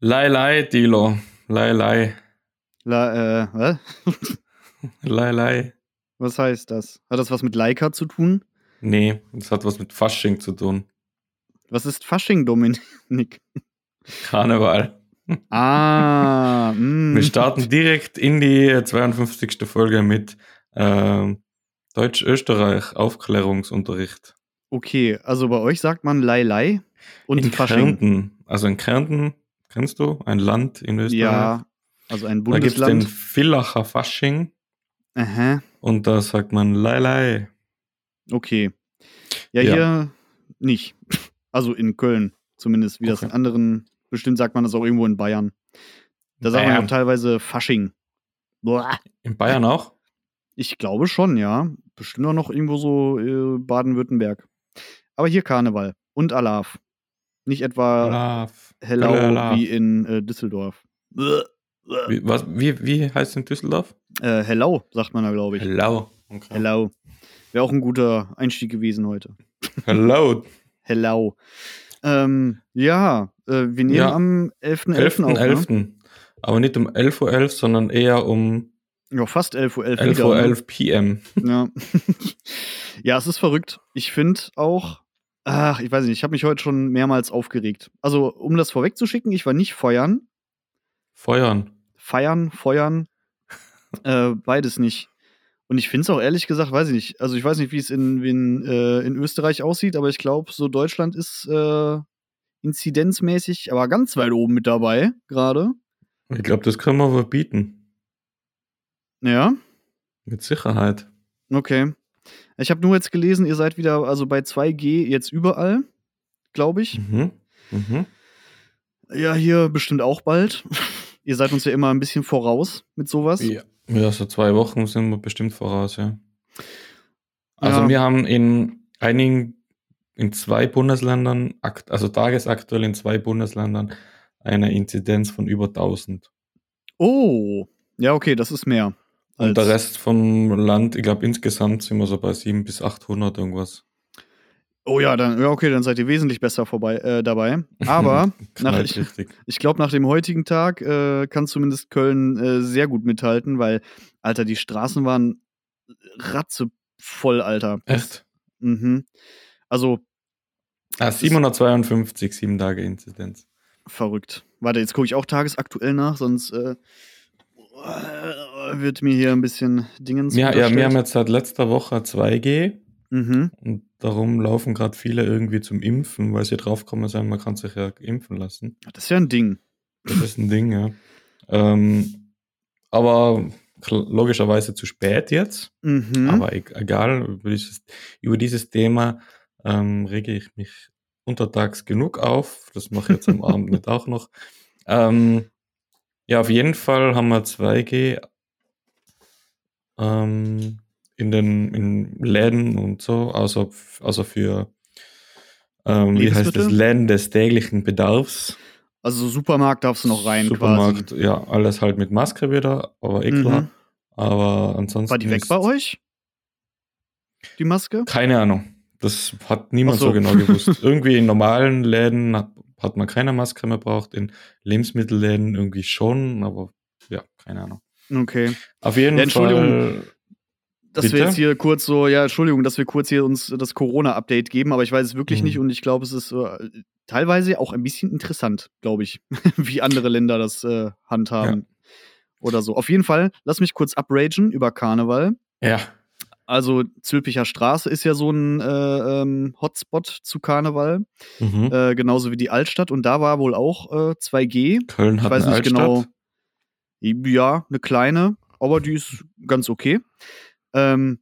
Lei, lei, Dilo. Lei, lei. La, äh, was? Lei, lei. was heißt das? Hat das was mit Leica zu tun? Nee, das hat was mit Fasching zu tun. Was ist Fasching, Dominik? Karneval. Ah, mm. Wir starten direkt in die 52. Folge mit ähm, Deutsch-Österreich Aufklärungsunterricht. Okay, also bei euch sagt man Lei Lei und in Fasching. Kärnten. Also in Kärnten, kennst du? Ein Land in Österreich. Ja, also ein Da gibt es den Bundesland. Villacher Fasching Aha, und da sagt man Lei, lei. okay. Ja, Ja. hier nicht. Also in Köln zumindest, wie das in Okay. anderen, bestimmt sagt man das auch irgendwo in Bayern. Da sagt man Bayern. auch teilweise Fasching. Boah. In Bayern auch? Ich glaube schon, ja. Bestimmt auch noch irgendwo so äh, Baden-Württemberg. Aber hier Karneval und Alaf. Nicht etwa Alaf. Hölle, Alaf. wie in äh, Düsseldorf. Wie, was, wie, wie heißt es in Düsseldorf? Äh, Hellau, sagt man da, glaube ich. Hello. Okay. Hellau. Wäre auch ein guter Einstieg gewesen heute. Hello. Hellau. Ähm, ja, äh, wir nehmen Ja. am 11.11. auf. 11.11. Ne? Aber nicht um 11.11 Uhr, sondern eher um Ja, fast 11.11 Uhr. 11.11 Uhr ne? PM. Ja. ja, es ist verrückt. Ich finde auch, ach, ich weiß nicht, ich habe mich heute schon mehrmals aufgeregt. Also, um das vorwegzuschicken, ich war nicht feuern. Feuern. Feiern, feuern, äh, beides nicht. Und ich finde es auch ehrlich gesagt, weiß ich nicht. Also, ich weiß nicht, wie es in, äh, in Österreich aussieht, aber ich glaube, so Deutschland ist äh, inzidenzmäßig, aber ganz weit oben mit dabei, gerade. Ich glaube, das können wir verbieten. Ja. Mit Sicherheit. Okay. Ich habe nur jetzt gelesen, ihr seid wieder also bei 2G jetzt überall, glaube ich. Mhm. Mhm. Ja, hier bestimmt auch bald. ihr seid uns ja immer ein bisschen voraus mit sowas. Ja. ja, so zwei Wochen sind wir bestimmt voraus, ja. Also Ja. wir haben in einigen, in zwei Bundesländern, also tagesaktuell in zwei Bundesländern, eine Inzidenz von über 1000. Oh, ja, okay, das ist mehr. Und der Rest vom Land, ich glaube insgesamt sind wir so bei 700 bis 800 irgendwas. Oh ja, dann, ja, okay, dann seid ihr wesentlich besser vorbei, äh, dabei. Aber nach, ich, ich glaube, nach dem heutigen Tag äh, kann zumindest Köln äh, sehr gut mithalten, weil, Alter, die Straßen waren ratzevoll, Alter. Echt? Mhm. Also, Ah, 752, sieben Tage Inzidenz. verrückt. Warte, jetzt gucke ich auch tagesaktuell nach, sonst äh, wird mir hier ein bisschen Dingens. Ja, ja, wir haben jetzt seit letzter Woche 2G Mhm. und darum laufen gerade viele irgendwie zum Impfen, weil sie draufkommen sind, man kann sich ja impfen lassen. Das ist ja ein Ding. Das ist ein Ding, ja. Ähm, aber logischerweise zu spät jetzt. Mhm. Aber e egal, über dieses, über dieses Thema ähm, rege ich mich untertags genug auf. Das mache ich jetzt am Abend nicht auch noch. Ähm, ja, auf jeden Fall haben wir 2G ähm, in den in Läden und so, außer, außer für ähm, wie heißt das? Läden des täglichen Bedarfs. also Supermarkt darfst du noch rein Supermarkt, quasi. ja, alles halt mit Maske wieder, aber eh klar. Mhm. Aber ansonsten. War die weg bei euch? Die Maske? Keine Ahnung. Das hat niemand so. so. genau gewusst. irgendwie in normalen Läden hat, hat man keine Maske mehr braucht, in Lebensmittelläden irgendwie schon, aber ja, keine Ahnung. Okay. Auf jeden Ja, Entschuldigung. Fall. Dass wir Bitte? jetzt hier kurz so, ja, Entschuldigung, dass wir kurz hier uns das Corona-Update geben, aber ich weiß es wirklich Mhm. nicht und ich glaube, es ist äh, teilweise auch ein bisschen interessant, glaube ich, wie andere Länder das äh, handhaben. Oder so. Auf jeden Fall, lass mich kurz upragen über Karneval. Ja, Also, Zülpicher Straße ist ja so ein äh, ähm, Hotspot zu Karneval, mhm. äh, genauso wie die Altstadt. Und da war wohl auch äh, 2G. Köln Ich hat weiß eine nicht Altstadt. genau. Ja, eine kleine, aber die ist ganz okay. Ähm,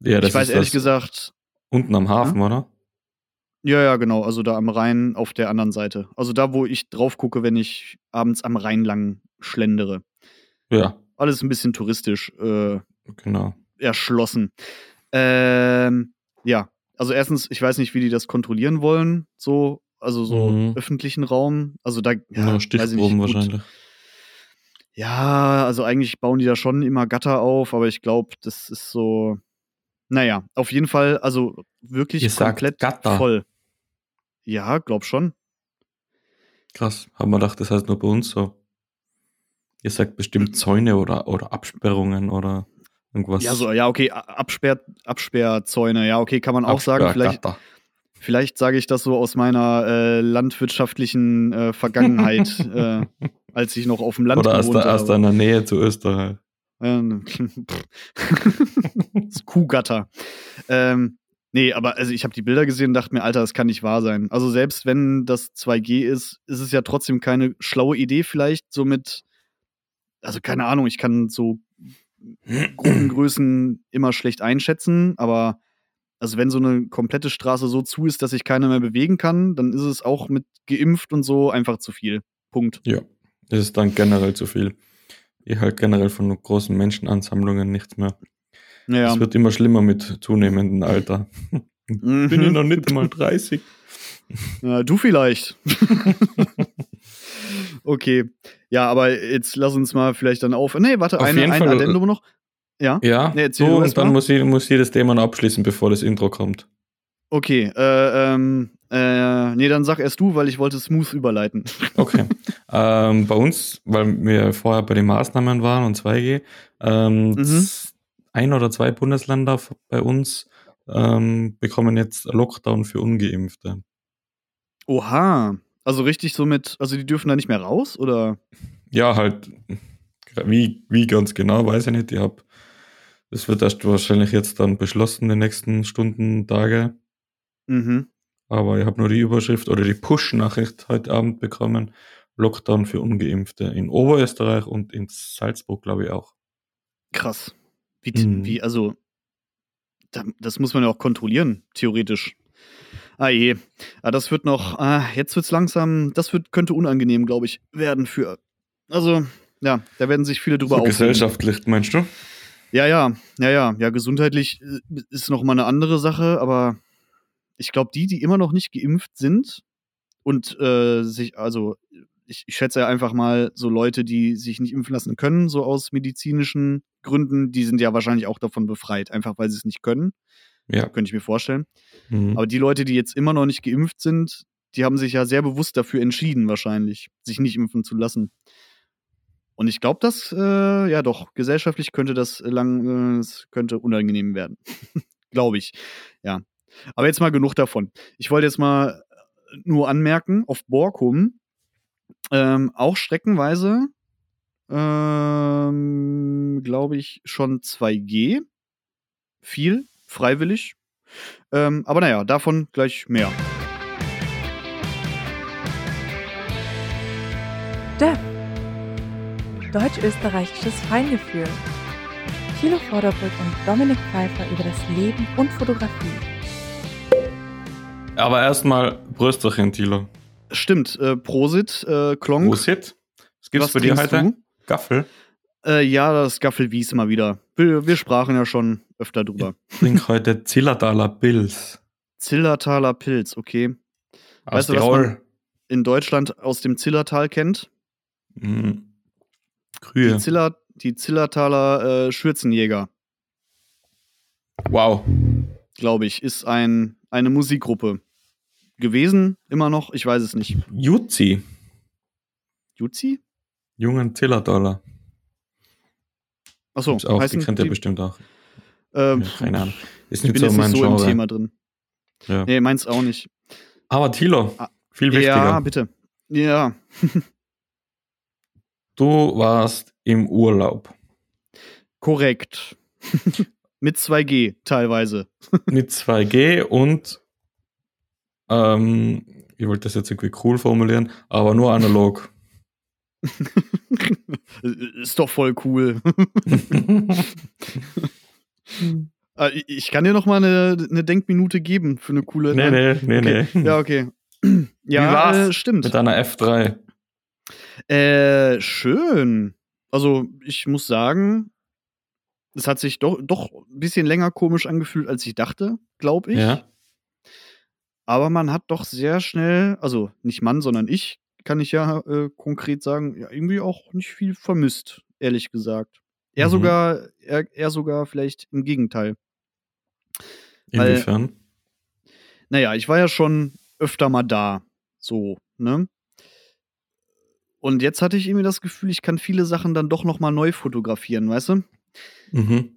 Ja, das ich weiß ist ehrlich gesagt, unten am Hafen, oder? ja, ja, genau. Also da am Rhein auf der anderen Seite. Also da, wo ich drauf gucke, wenn ich abends am Rhein lang schlendere. Ja, Alles ein bisschen touristisch äh, genau. erschlossen. Ähm, ja, also erstens, ich weiß nicht, wie die das kontrollieren wollen, so, also so Mhm. öffentlichen Raum. Also da, ja, Ja, Stichproben nicht, gut. Ja, also eigentlich bauen die da schon immer Gatter auf, aber ich glaube, das ist so. Naja, auf jeden Fall, also wirklich Ihr komplett Gatter. voll. Ja, glaub schon. Krass. Haben wir gedacht, das heißt nur bei uns so. Ihr sagt bestimmt Zäune oder, oder Absperrungen oder irgendwas. Ja, so, ja, okay, Absperr, Absperrzäune, ja, okay, kann man auch sagen. Vielleicht, vielleicht sage ich das so aus meiner äh, landwirtschaftlichen äh, Vergangenheit, äh, als ich noch auf dem Land Oder aus, der, aus deiner Nähe zu Österreich. Kuhgatter. Ähm, nee, aber also ich habe die Bilder gesehen und dachte mir, Alter, das kann nicht wahr sein. Also selbst wenn das 2G ist, ist es ja trotzdem keine schlaue Idee vielleicht so mit, also keine Ahnung, ich kann so Gruppengrößen immer schlecht einschätzen, aber also wenn so eine komplette Straße so zu ist, dass sich keiner mehr bewegen kann, dann ist es auch mit geimpft und so einfach zu viel. Punkt. Ja, es ist dann generell zu viel. Ich halt generell von großen Menschenansammlungen nichts mehr. Ja. Es wird immer schlimmer mit zunehmendem Alter. Mhm. Bin ich noch nicht mal 30. Ja, du vielleicht. okay. Ja, aber jetzt lass uns mal vielleicht dann auf. Nee, warte, auf eine, ein Fall, Addendum noch. Ja, ja nee, so, und dann muss ich, muss das Thema noch abschließen, bevor das Intro kommt. Okay, äh, ähm, äh, nee, dann sag erst du, weil ich wollte smooth überleiten. Okay. ähm, bei uns, weil wir vorher bei den Maßnahmen waren und 2G, ähm, mhm. ein oder zwei Bundesländer bei uns ähm, bekommen jetzt Lockdown für Ungeimpfte. Oha. Also richtig so mit, also die dürfen da nicht mehr raus, oder? Ja, halt, wie, wie ganz genau, weiß ich nicht. Ich hab, das wird erst wahrscheinlich jetzt dann beschlossen, die nächsten Stunden, Tage. Mhm. Aber ich habe nur die Überschrift oder die Push-Nachricht heute Abend bekommen. Lockdown für Ungeimpfte in Oberösterreich und in Salzburg, glaube ich, auch. Krass. Wie, mhm. wie also, das muss man ja auch kontrollieren, theoretisch. Ah je. Ah, das wird noch, ah, jetzt es langsam, das wird, könnte unangenehm, glaube ich, werden für. Also, ja, da werden sich viele drüber so Gesellschaftlich, meinst du? Ja, ja, ja, ja. Ja, gesundheitlich äh, ist noch mal eine andere Sache, aber ich glaube, die, die immer noch nicht geimpft sind und äh, sich, also ich, ich, schätze ja einfach mal so Leute, die sich nicht impfen lassen können, so aus medizinischen Gründen, die sind ja wahrscheinlich auch davon befreit, einfach weil sie es nicht können. Ja. Könnte ich mir vorstellen. Mhm. Aber die Leute, die jetzt immer noch nicht geimpft sind, die haben sich ja sehr bewusst dafür entschieden, wahrscheinlich, sich nicht impfen zu lassen. Und ich glaube, dass, äh, ja doch, gesellschaftlich könnte das lang, äh, könnte unangenehm werden. glaube ich. Ja. Aber jetzt mal genug davon. Ich wollte jetzt mal nur anmerken, auf Borkum, ähm, auch streckenweise, ähm, glaube ich, schon 2G. Viel, freiwillig. Ähm, aber naja, davon gleich mehr. DEF. Deutsch-österreichisches Feingefühl. Thilo Vorderbrück und Dominik Pfeiffer über das Leben und Fotografie. Aber erstmal Brösterchen, Thilo. Stimmt, äh, Prosit, äh, Klonk. Prosit. Was gibt's Was für dir heute? Du? Gaffel? Äh, ja, das Gaffelwies mal wieder. Wir, wir, sprachen ja schon öfter drüber. Ich trinke heute Zillertaler Pilz. Zillertaler Pilz, okay. Aus weißt du, was man in Deutschland aus dem Zillertal kennt? Mhm. Krühe. Die, Ziller, die Zillertaler äh, Schürzenjäger. Wow. Glaube ich, ist ein eine Musikgruppe gewesen, immer noch, ich weiß es nicht. Jutzi. Jutzi? Jungen Zillertaler. Achso, auch, die kennt ihr bestimmt auch. Ähm, ja, keine Ahnung. Ist nicht ich bin so, jetzt nicht so im Thema drin. Ja. Nee, meins auch nicht. Aber Thilo, ah, viel wichtiger. Ja, bitte. Ja. du warst im Urlaub. Korrekt. Mit 2G teilweise. Mit 2G und ähm, ich wollte das jetzt irgendwie cool formulieren, aber nur analog. Ist doch voll cool. Ah, ich kann dir noch mal eine, eine, Denkminute geben für eine coole. Nee, nee, nee, okay. nee. Ja, okay. Ja, äh, stimmt. Mit einer F3. Äh, schön. Also, ich muss sagen, es hat sich doch, doch ein bisschen länger komisch angefühlt, als ich dachte, glaube ich. Ja. Aber man hat doch sehr schnell, also nicht Mann, sondern ich, kann ich ja äh, konkret sagen, ja, irgendwie auch nicht viel vermisst, ehrlich gesagt. Er mhm. sogar, er, er sogar vielleicht im Gegenteil. Inwiefern? Weil, naja, ich war ja schon öfter mal da. So, ne? Und jetzt hatte ich irgendwie das Gefühl, ich kann viele Sachen dann doch noch mal neu fotografieren, weißt du? Mhm.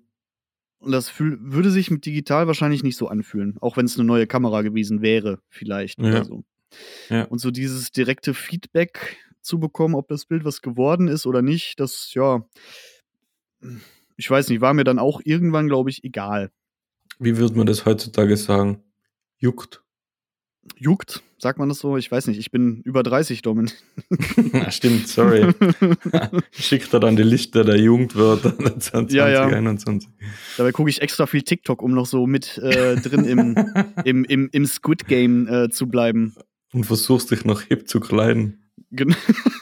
Und das fühl, würde sich mit digital wahrscheinlich nicht so anfühlen, auch wenn es eine neue Kamera gewesen wäre, vielleicht Ja. oder so. Ja. Und so dieses direkte Feedback zu bekommen, ob das Bild was geworden ist oder nicht, das, ja, ich weiß nicht, war mir dann auch irgendwann, glaube ich, egal. Wie würde man das heutzutage sagen? Juckt. Juckt, sagt man das so? Ich weiß nicht, ich bin über 30, Domin. Ah, Stimmt, sorry. Schickt er dann die Liste der Jugendwörter 2021. Ja, ja. 21. Dabei gucke ich extra viel TikTok, um noch so mit äh, drin im, im, im, im Squid Game äh, zu bleiben. Und versuchst dich noch hip zu kleiden. Gen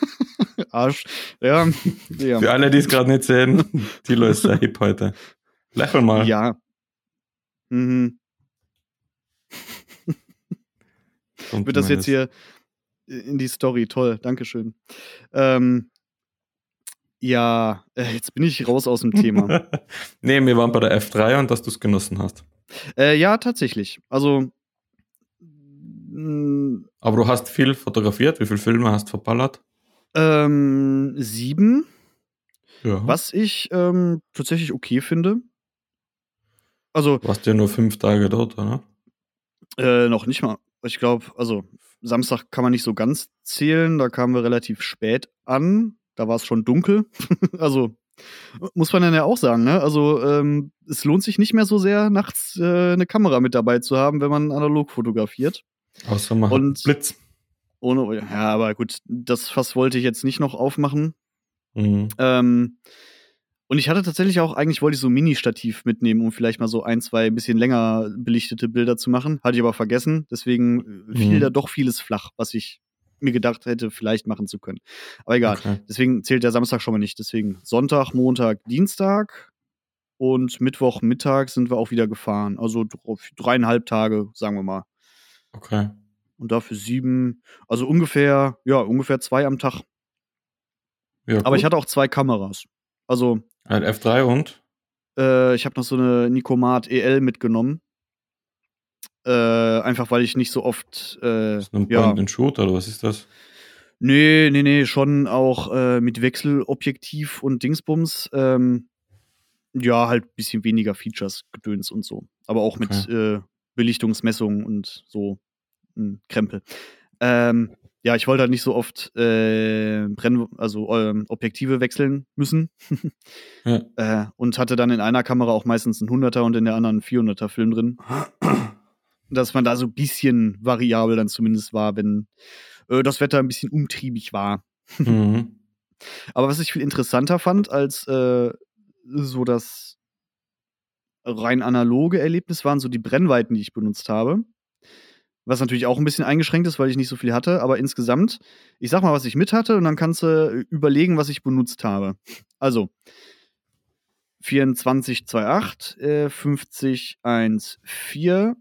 Arsch. Ja, ja. Für alle, die es gerade nicht sehen, Tilo ist sehr hip heute. Lächel mal. Ja. Mhm. Kommt Wird das jetzt hier in die Story? Toll, Dankeschön. Ähm, ja, äh, jetzt bin ich raus aus dem Thema. nee, wir waren bei der F3 und dass du es genossen hast. äh, ja, tatsächlich. Also, mh, Aber du hast viel fotografiert. Wie viele Filme hast du verballert? ähm, sieben, Ja. was ich ähm, tatsächlich okay finde. Also, Du warst ja nur fünf Tage dort, oder? Äh, noch nicht mal. Ich glaube, also Samstag kann man nicht so ganz zählen. Da kamen wir relativ spät an. Da war es schon dunkel. also muss man dann ja auch sagen, ne? Also ähm, es lohnt sich nicht mehr so sehr, nachts äh, eine Kamera mit dabei zu haben, wenn man analog fotografiert. Außer man Und- Blitz. Ohne, ja, aber gut, das Fass wollte ich jetzt nicht noch aufmachen. Mhm. Ähm, und ich hatte tatsächlich auch, eigentlich wollte ich so ein Mini-Stativ mitnehmen, um vielleicht mal so ein, zwei bisschen länger belichtete Bilder zu machen. Hatte ich aber vergessen. Deswegen äh, fiel Mhm. da doch vieles flach, was ich mir gedacht hätte, vielleicht machen zu können. Aber egal. Okay. Deswegen zählt der Samstag schon mal nicht. Deswegen Sonntag, Montag, Dienstag und Mittwoch, Mittag sind wir auch wieder gefahren. Also dr- dreieinhalb Tage, sagen wir mal. okay. Und dafür sieben, also ungefähr, ja, ungefähr zwei am Tag. Ja, Aber ich hatte auch zwei Kameras. Also Ein F3 und? Äh, ich habe noch so eine Nicomat EL mitgenommen. Äh, einfach weil ich nicht so oft. Äh, ist ein ja, Point and Shoot oder was ist das? nee, nee, nee, schon auch äh, mit Wechselobjektiv und Dingsbums. Ähm, ja, halt ein bisschen weniger Features, Gedöns und so. Aber auch mit äh, Belichtungsmessungen und so ein Krempel. Ähm, ja, ich wollte halt nicht so oft äh, Brenn also ähm, Objektive wechseln müssen. Ja. Äh, und hatte dann in einer Kamera auch meistens einen 100er und in der anderen einen 400er Film drin. Dass man da so ein bisschen variabel dann zumindest war, wenn äh, das Wetter ein bisschen umtriebig war. Mhm. Aber was ich viel interessanter fand als äh, so das rein analoge Erlebnis waren so die Brennweiten, die ich benutzt habe. Was natürlich auch ein bisschen eingeschränkt ist, weil ich nicht so viel hatte. Aber insgesamt, ich sag mal, was ich mit hatte und dann kannst du überlegen, was ich benutzt habe. Also 24,28, äh, 50, 1,4,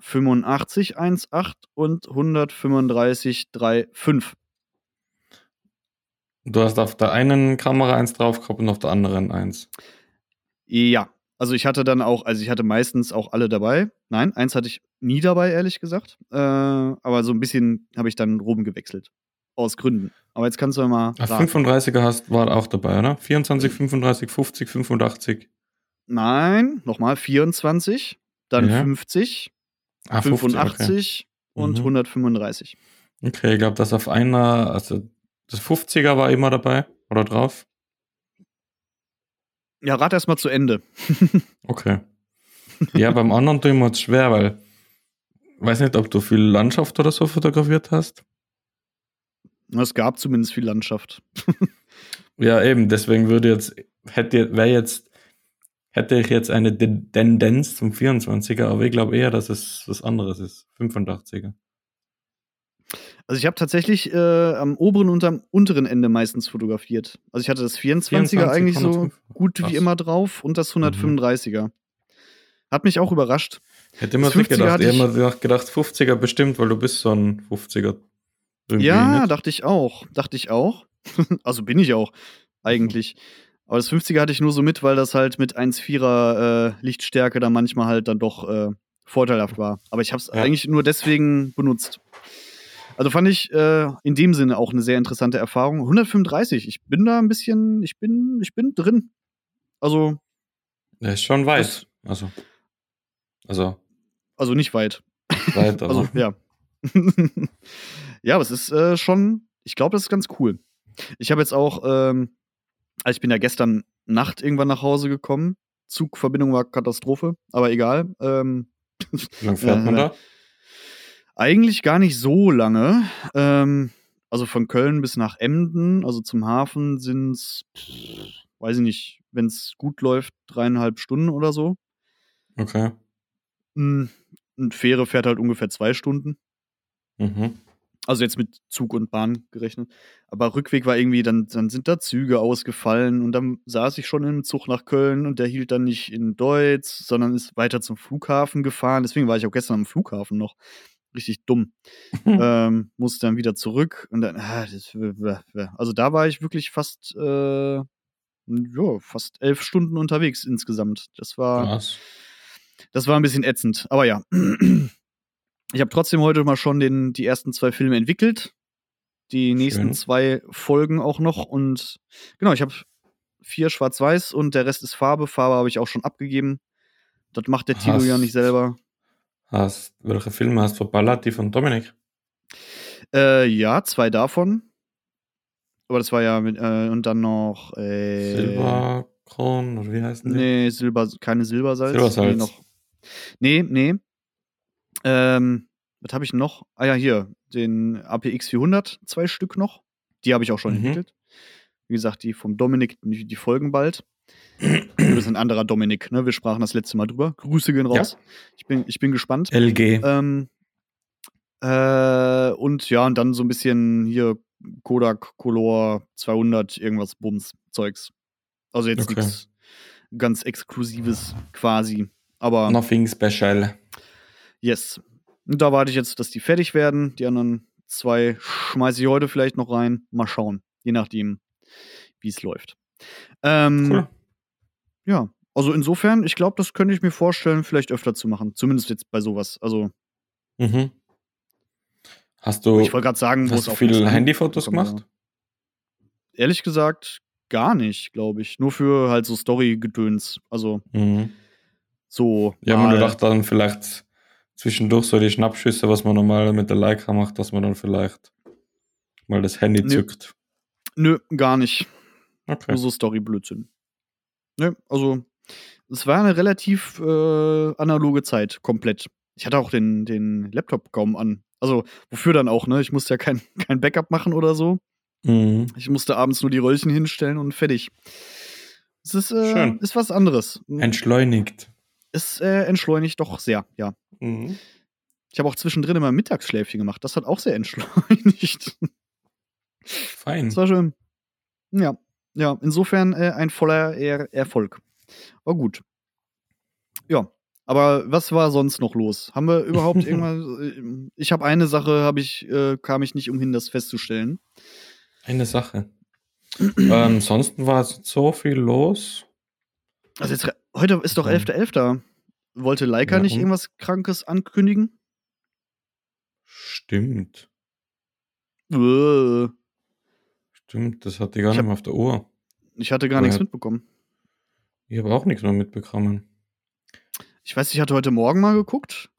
85, 1,8 und 135, 3,5. Du hast auf der einen Kamera eins drauf gehabt und auf der anderen eins. Ja, also ich hatte dann auch, also ich hatte meistens auch alle dabei. Nein, eins hatte ich nie dabei, ehrlich gesagt. Äh, aber so ein bisschen habe ich dann rumgewechselt. Aus Gründen. Aber jetzt kannst du mal. Ah, raten. 35er hast, war auch dabei, oder? 24, 35, 50, 85. Nein, nochmal 24, dann Ja. 50, Ah, 50, 85 und Mhm. 135. Okay, okay ich glaube, dass auf einer, also das 50er war immer dabei oder drauf. Ja, rat erst mal zu Ende. Okay. Ja, beim anderen ich mir jetzt schwer, weil weiß nicht, ob du viel Landschaft oder so fotografiert hast. Es gab zumindest viel Landschaft. Ja, eben, deswegen würde jetzt, hätte, wäre jetzt, hätte ich jetzt eine De- Tendenz zum 24er, aber ich glaube eher, dass es was anderes ist. 85er. Also ich habe tatsächlich äh, am oberen und am unteren Ende meistens fotografiert. Also ich hatte das 24er 24, eigentlich so 105. gut Krass. wie immer drauf und das 135er. Hat mich auch überrascht. Hätte immer nicht 50er gedacht. Ich hätte immer gedacht, 50er bestimmt, weil du bist so ein 50er. Irgendwie ja, nicht. dachte ich auch. Dachte ich auch. also bin ich auch, eigentlich. Aber das 50er hatte ich nur so mit, weil das halt mit 1,4er äh, Lichtstärke dann manchmal halt dann doch äh, vorteilhaft war. Aber ich habe es Ja. eigentlich nur deswegen benutzt. Also fand ich äh, in dem Sinne auch eine sehr interessante Erfahrung. 135, ich bin da ein bisschen, ich bin, ich bin drin. Also. Der ist schon weit. also. Also. Also nicht weit. Weit, also, also ja. ja, aber es ist äh, schon, ich glaube, das ist ganz cool. Ich habe jetzt auch, ähm, also ich bin ja gestern Nacht irgendwann nach Hause gekommen. Zugverbindung war Katastrophe, aber egal. Ähm, Wie lange fährt man da? Eigentlich gar nicht so lange. Ähm, also von Köln bis nach Emden, also zum Hafen sind es, weiß ich nicht, wenn es gut läuft, dreieinhalb Stunden oder so. Okay. Eine Fähre fährt halt ungefähr zwei Stunden. Mhm. Also jetzt mit Zug und Bahn gerechnet. Aber Rückweg war irgendwie, dann, dann sind da Züge ausgefallen und dann saß ich schon im Zug nach Köln und der hielt dann nicht in Deutz, sondern ist weiter zum Flughafen gefahren. Deswegen war ich auch gestern am Flughafen noch. Richtig dumm. ähm, musste dann wieder zurück und dann, ah, das, also da war ich wirklich fast, äh, ja, fast elf Stunden unterwegs insgesamt. Das war, Krass. Das war ein bisschen ätzend. Aber ja. Ich habe trotzdem heute mal schon den, die ersten zwei Filme entwickelt. Die nächsten Schön. zwei Folgen auch noch. Und genau, ich habe vier Schwarz-Weiß und der Rest ist Farbe. Farbe habe ich auch schon abgegeben. Das macht der Tilo ja Hast- nicht selber. Hast, welche Filme hast du verballert? Die von Dominik? Äh, ja, zwei davon. Aber das war ja mit, äh, und dann noch äh, Silberkron oder wie heißen die? Nee, Silber, keine Silbersalz. Silbersalz. Nee, noch. Nee, nee. Ähm, was habe ich noch? Ah ja, hier, den APX 400, zwei Stück noch. Die habe ich auch schon Mhm. entwickelt. Wie gesagt, die vom Dominik, die, die folgen bald. Das ist ein anderer Dominik, ne? Wir sprachen das letzte Mal drüber. Grüße gehen Ja. raus. Ich, bin, ich bin gespannt. LG. Ähm, äh, und ja, und dann so ein bisschen hier Kodak Color 200, irgendwas Bums, Zeugs. Also jetzt Okay. nichts ganz Exklusives quasi. Aber Nothing special. yes. Und da warte ich jetzt, dass die fertig werden. Die anderen zwei schmeiße ich heute vielleicht noch rein. Mal schauen. Je nachdem, wie es läuft. Ähm, Cool. Ja, also insofern, ich glaube, das könnte ich mir vorstellen, vielleicht öfter zu machen. Zumindest jetzt bei sowas. Also, Mhm. Hast du, ich wollte gerade sagen, wo hast du auch viele das Handyfotos ankommt, gemacht? Ehrlich gesagt, gar nicht, glaube ich. Nur für halt so Story-Gedöns. Also, Mhm. So. Ja, man gedacht dann vielleicht zwischendurch so die Schnappschüsse, was man normal mit der Leica macht, dass man dann vielleicht mal das Handy Nö. zückt. Nö, gar nicht. Okay. Nur so Story-Blödsinn. Nö, also, es war eine relativ äh, analoge Zeit, komplett. Ich hatte auch den, den Laptop kaum an. Also, wofür dann auch, ne? Ich musste ja kein, kein Backup machen oder so. Mhm. Ich musste abends nur die Röllchen hinstellen und fertig. Es ist, äh, Schön. ist was anderes. Entschleunigt. Es äh, entschleunigt doch sehr, ja. Mhm. Ich habe auch zwischendrin immer Mittagsschläfchen gemacht. Das hat auch sehr entschleunigt. Fein. Das war schön. Ja, ja, insofern äh, ein voller er Erfolg. War gut. Ja, aber was war sonst noch los? Haben wir überhaupt irgendwas? äh, Ich habe eine Sache, habe ich, äh, kam ich nicht umhin, das festzustellen. Eine Sache. ähm, ansonsten war es so viel los. Also jetzt, heute ist doch Ja. 11.11. Wollte Leica Ja, nicht irgendwas Krankes ankündigen? Stimmt. Äh, Stimmt, das hatte ich gar Ich nicht mehr auf der Uhr. Ich hatte gar Woher- nichts mitbekommen. Ich habe auch nichts mehr mitbekommen. Ich weiß, ich hatte heute Morgen mal geguckt.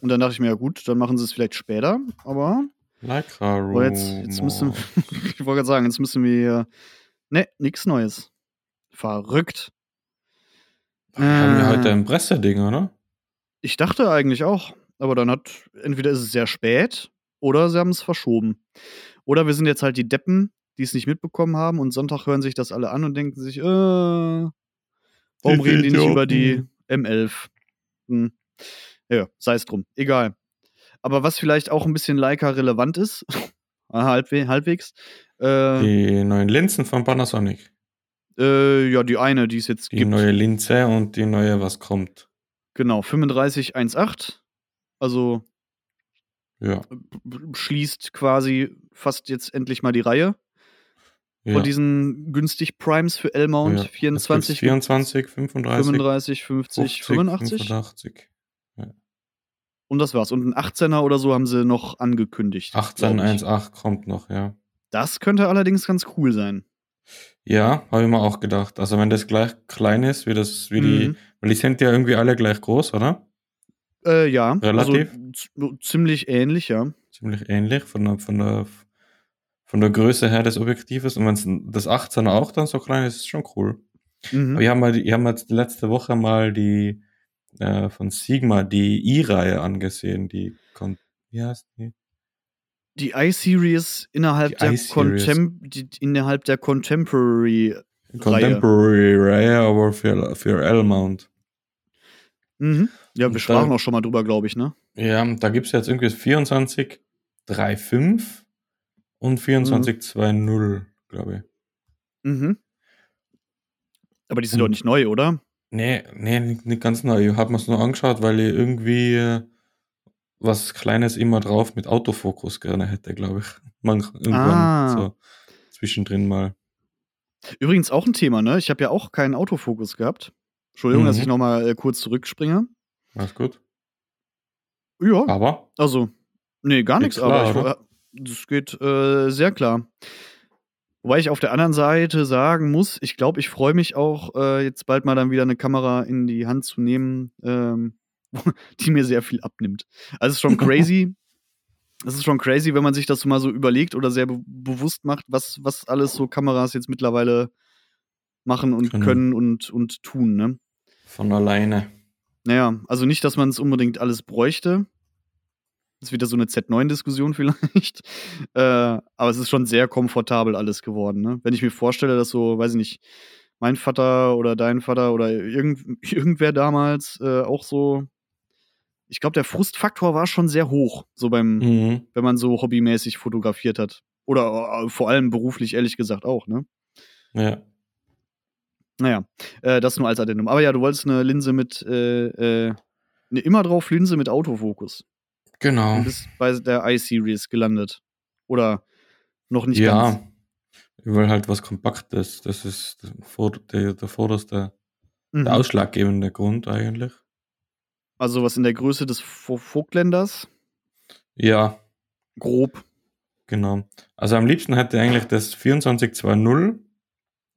Und dann dachte ich mir, ja gut, dann machen sie es vielleicht später. Aber Leica Aber Oh, jetzt, jetzt müssen Rumor. ich wollte gerade sagen, jetzt müssen wir. Ne, nichts Neues. Verrückt. Wir haben ja heute ein Presseding, oder? Ich dachte eigentlich auch. Aber dann hat, entweder ist es sehr spät oder sie haben es verschoben. Oder wir sind jetzt halt die Deppen, die es nicht mitbekommen haben und Sonntag hören sich das alle an und denken sich, äh, warum Die reden die nicht über die Idioten. M11? Hm. Ja, sei es drum. Egal. Aber was vielleicht auch ein bisschen Leica relevant ist, halbwe halbwegs, äh, Die neuen Linsen von Panasonic. Äh, ja, die eine, die es jetzt Die gibt. neue Linse und die neue, was kommt. Genau, 3518. Also Ja. schließt quasi fast jetzt endlich mal die Reihe ja. von diesen günstig Primes für L-Mount. Ja. 24, 24, 35, 35, 50, 50, 85. 85. Und das war's. Und ein 18er oder so haben sie noch angekündigt. glaub ich. 1818 kommt noch, ja. Das könnte allerdings ganz cool sein. Ja, habe ich mir auch gedacht. Also wenn das gleich klein ist, wie das, wie die, Mhm. weil die sind ja irgendwie alle gleich groß, oder? Äh, ja. Relativ? Also, ziemlich ähnlich, ja. Ziemlich ähnlich von der, von der, von der Größe her des Objektives. Und wenn das 18er auch dann so klein ist, ist schon cool. Mhm. Aber ich habe mal, die- ich habe jetzt letzte Woche mal die äh, von Sigma die I-Reihe angesehen, die wie heißt die? Die I-Series innerhalb, Die der. Contem die, innerhalb der Contemporary. Contemporary Reihe, aber für, für L-Mount. Mhm. Ja, wir da- sprachen auch schon mal drüber, glaube ich, ne? Ja, da gibt's jetzt irgendwie 24 3.5 und 24 2.0, glaube ich. Mhm. Aber die sind Und- doch nicht neu, oder? Nee, nee, nicht, nicht ganz neu. Ich habe mir's nur angeschaut, weil ich irgendwie äh, was Kleines immer drauf mit Autofokus gerne hätte, glaube ich. Man, irgendwann Ah. so zwischendrin mal. Übrigens auch ein Thema, ne? Ich habe ja auch keinen Autofokus gehabt. Entschuldigung, Mhm. dass ich nochmal äh, kurz zurückspringe. Alles gut. Ja, Aber, also, nee, gar nichts, aber oder? ich, das geht äh, sehr klar. Wobei ich auf der anderen Seite sagen muss, ich glaube, ich freue mich auch, äh, jetzt bald mal dann wieder eine Kamera in die Hand zu nehmen, ähm, die mir sehr viel abnimmt. Also es ist schon crazy. Es ist schon crazy, wenn man sich das mal so überlegt oder sehr be bewusst macht, was, was alles so Kameras jetzt mittlerweile machen und Können. können und, und tun, ne? von alleine. Naja, also nicht, dass man es unbedingt alles bräuchte. Das ist wieder so eine Z9-Diskussion vielleicht. Äh, aber es ist schon sehr komfortabel alles geworden. Ne? Wenn ich mir vorstelle, dass so, weiß ich nicht, mein Vater oder dein Vater oder irgend, irgendwer damals äh, auch so. Ich glaube, der Frustfaktor war schon sehr hoch, so beim, Mhm. wenn man so hobbymäßig fotografiert hat. Oder äh, vor allem beruflich, ehrlich gesagt, auch, ne? Ja. Naja, äh, das nur als Addendum. Aber ja, du wolltest eine Linse mit, äh, äh, eine immer drauf Linse mit Autofokus. Genau. Und bist bei der i-Series gelandet. Oder noch nicht ja. ganz. Ich will halt was Kompaktes. Das ist der, der vorderste, Mhm. der ausschlaggebende Grund eigentlich. Also was in der Größe des Vo- Vogtländers. Ja, Grob. genau. Also am liebsten hätte ich eigentlich das 2420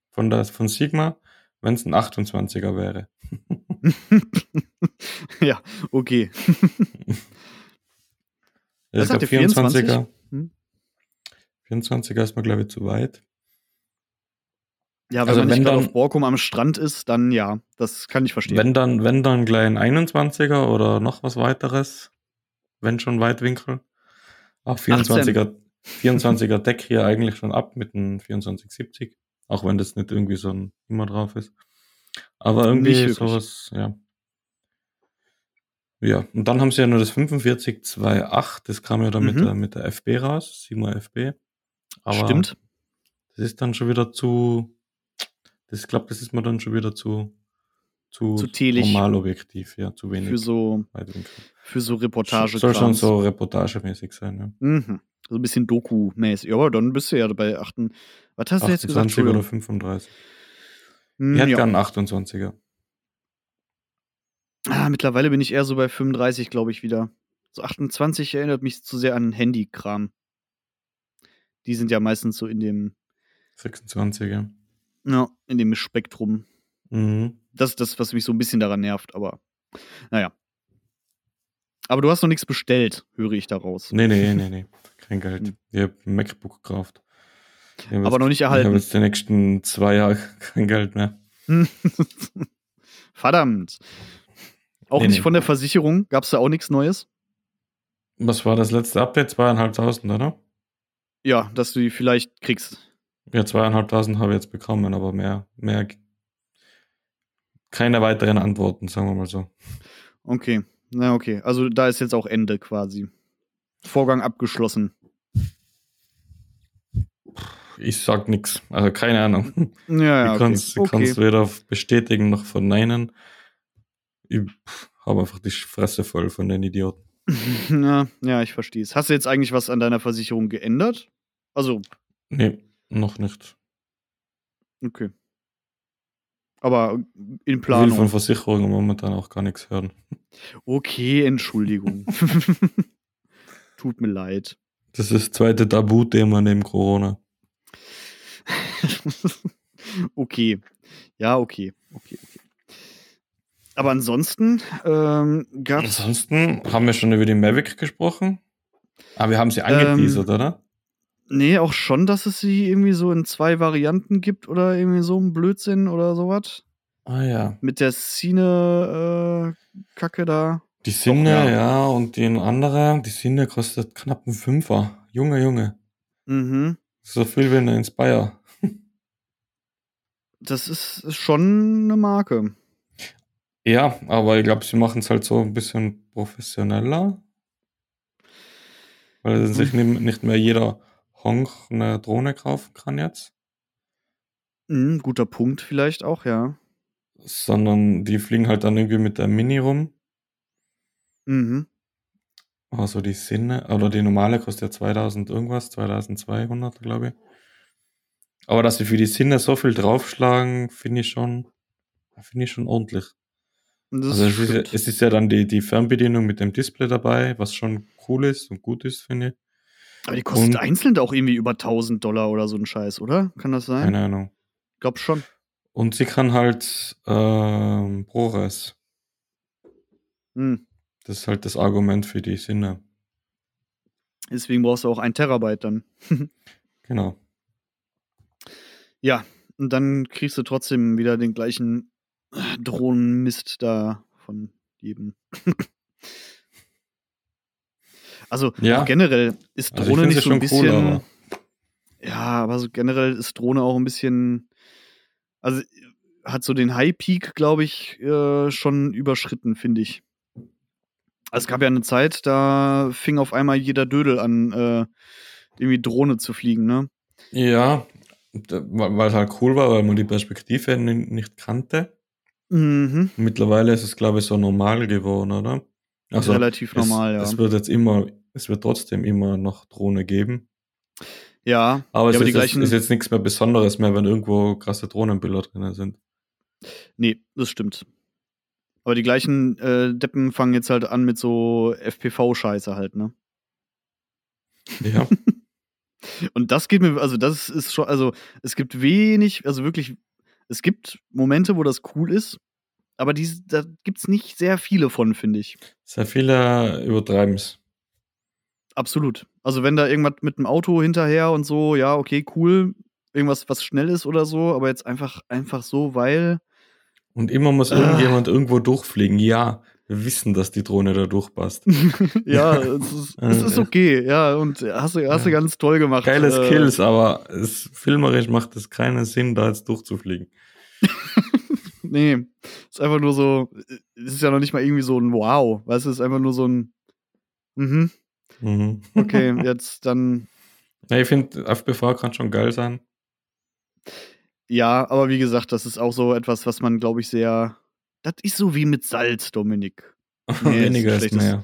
von, der, von Sigma, wenn es ein 28er wäre. ja, okay. Der 24? 24er. Hm? 24er ist mir, glaube ich, zu weit. Ja, wenn Also man nicht wenn gerade dann- auf Borkum am Strand ist, dann ja. Das kann ich verstehen. Wenn dann, wenn dann gleich ein 21er oder noch was weiteres, wenn schon Weitwinkel. Auch 24er, 24er Deck hier eigentlich schon ab mit einem 2470. Auch wenn das nicht irgendwie so ein immer drauf ist. Aber Nicht irgendwie sowas, ja. Ja, und dann haben sie ja nur das 4528, das kam ja dann mit, Mhm. der, mit der FB raus, Sigma FB. Aber Stimmt. Das ist dann schon wieder zu, das ich glaube, das ist mir dann schon wieder zu, zu, Zu telig. Normalobjektiv, ja, zu wenig Für so, Weitwinkel. für so Reportage. Soll schon so reportagemäßig sein, ja. Mhm. So ein bisschen Doku-mäßig. Ja, aber dann bist du ja bei 8. Was hast du jetzt gesagt? 28 oder Entschuldigung. 35. Hm, Ich hätte ja. gern einen 28er. Ah, mittlerweile bin ich eher so bei 35, glaube ich, wieder. So 28 erinnert mich zu sehr an Handykram. Die sind ja meistens so in dem, 26er. Ja, in dem Spektrum. Mhm. Das ist das, was mich so ein bisschen daran nervt, aber naja. Aber du hast noch nichts bestellt, höre ich daraus. Nee, nee, nee, nee. Kein Geld. Hm. Ich habe ein MacBook gekauft. Aber jetzt- noch nicht Ich habe erhalten. jetzt die nächsten zwei Jahre kein Geld mehr. Verdammt. Auch Nee, nicht nee. von der Versicherung? Gab es da auch nichts Neues? Was war das letzte Update? Zweieinhalbtausend, oder? Ja, dass du die vielleicht kriegst. Ja, zweieinhalbtausend habe ich jetzt bekommen, aber mehr, mehr, keine weiteren Antworten, sagen wir mal so. Okay. Na, okay. Also da ist jetzt auch Ende quasi. Vorgang abgeschlossen. Ich sag nix, also keine Ahnung. Ja, ja, ich okay. kann's, ich okay. kann's weder bestätigen noch verneinen. Ich habe einfach die Fresse voll von den Idioten. ja, ja, ich verstehe es. Hast du jetzt eigentlich was an deiner Versicherung geändert? Also, Nee, noch nicht. okay. Aber in Ich will von Planung. Versicherungen momentan auch gar nichts hören. Okay, Entschuldigung. Tut mir leid. Das ist das zweite Tabuthema neben Corona. okay. Ja, okay. Okay, okay. Aber ansonsten ähm, gab's. Ansonsten haben wir schon über die Mavic gesprochen. Aber wir haben sie angeteasert, oder? Nee, auch schon, dass es sie irgendwie so in zwei Varianten gibt oder irgendwie so ein Blödsinn oder sowas. Ah ja. Mit der Cine-Kacke da. Die Sinne, ja. ja. und die andere, die Sinne kostet knapp einen Fünfer. Junge, Junge. Mhm. So viel wie eine Inspire. Das ist schon eine Marke. Ja, aber ich glaube, sie machen es halt so ein bisschen professioneller. Weil sich nicht nicht mehr jeder Honk eine Drohne kaufen kann jetzt. Mhm, guter Punkt vielleicht auch, ja. Sondern die fliegen halt dann irgendwie mit der Mini rum. Mhm. Also die Sinne, oder die normale kostet ja 2000 irgendwas, 2200, glaube ich. Aber dass sie für die Sinne so viel draufschlagen, finde ich schon, finde ich schon ordentlich. Das Also es ist, ja, es ist ja dann die, die Fernbedienung mit dem Display dabei, was schon cool ist und gut ist, finde ich. Aber die kostet einzeln auch irgendwie über 1000 Dollar oder so ein Scheiß, oder? Kann das sein? Keine Ahnung. Glaub schon. Und sie kann halt ähm, ProRes. Hm. Das ist halt das Argument für die Sinne. Deswegen brauchst du auch ein Terabyte dann. Genau. Ja, und dann kriegst du trotzdem wieder den gleichen Drohnenmist da von jedem. also Ja. generell ist Also Drohne finde nicht so ein schon cool, bisschen. aber ja, aber so generell ist Drohne auch ein bisschen. Also hat so den High Peak, glaube ich, äh, schon überschritten, finde ich. Also es gab ja eine Zeit, da fing auf einmal jeder Dödel an, äh, irgendwie Drohne zu fliegen, ne? ja, weil es halt cool war, weil man die Perspektive ni- nicht kannte. Mhm. Mittlerweile ist es, glaube ich, so normal geworden, oder? Also Relativ es, normal, ja. Es wird jetzt immer, es wird trotzdem immer noch Drohne geben. ja, Aber es ja, aber ist, die jetzt, ist jetzt nichts mehr Besonderes mehr, wenn irgendwo krasse Drohnenbilder drin sind. Nee, das stimmt. Aber die gleichen äh, Deppen fangen jetzt halt an mit so FPV-Scheiße halt, ne? Ja. Und das geht mir, also das ist schon, also es gibt wenig, also wirklich, es gibt Momente, wo das cool ist, aber dies, da gibt's nicht sehr viele von, finde ich. Sehr viele übertreiben es. Absolut. Also wenn da irgendwas mit dem Auto hinterher und so, ja, okay, cool, irgendwas, was schnell ist oder so, aber jetzt einfach, einfach so, weil, Und immer muss Ah. irgendjemand irgendwo durchfliegen. Ja, wir wissen, dass die Drohne da durchpasst. ja, es ist, es ist okay, ja, und hast du, hast du Ja. ganz toll gemacht. Geile äh, Skills, aber es, filmerisch macht es keinen Sinn, da jetzt durchzufliegen. Nee, ist einfach nur so, es ist ja noch nicht mal irgendwie so ein Wow, weißt du, es ist einfach nur so ein, mhm, Mhm. okay, jetzt dann, Ja, ich finde, FPV kann schon geil sein. ja, aber wie gesagt, das ist auch so etwas, was man, glaube ich, sehr, das ist so wie mit Salz, Dominik. Nee, Weniger ist mehr.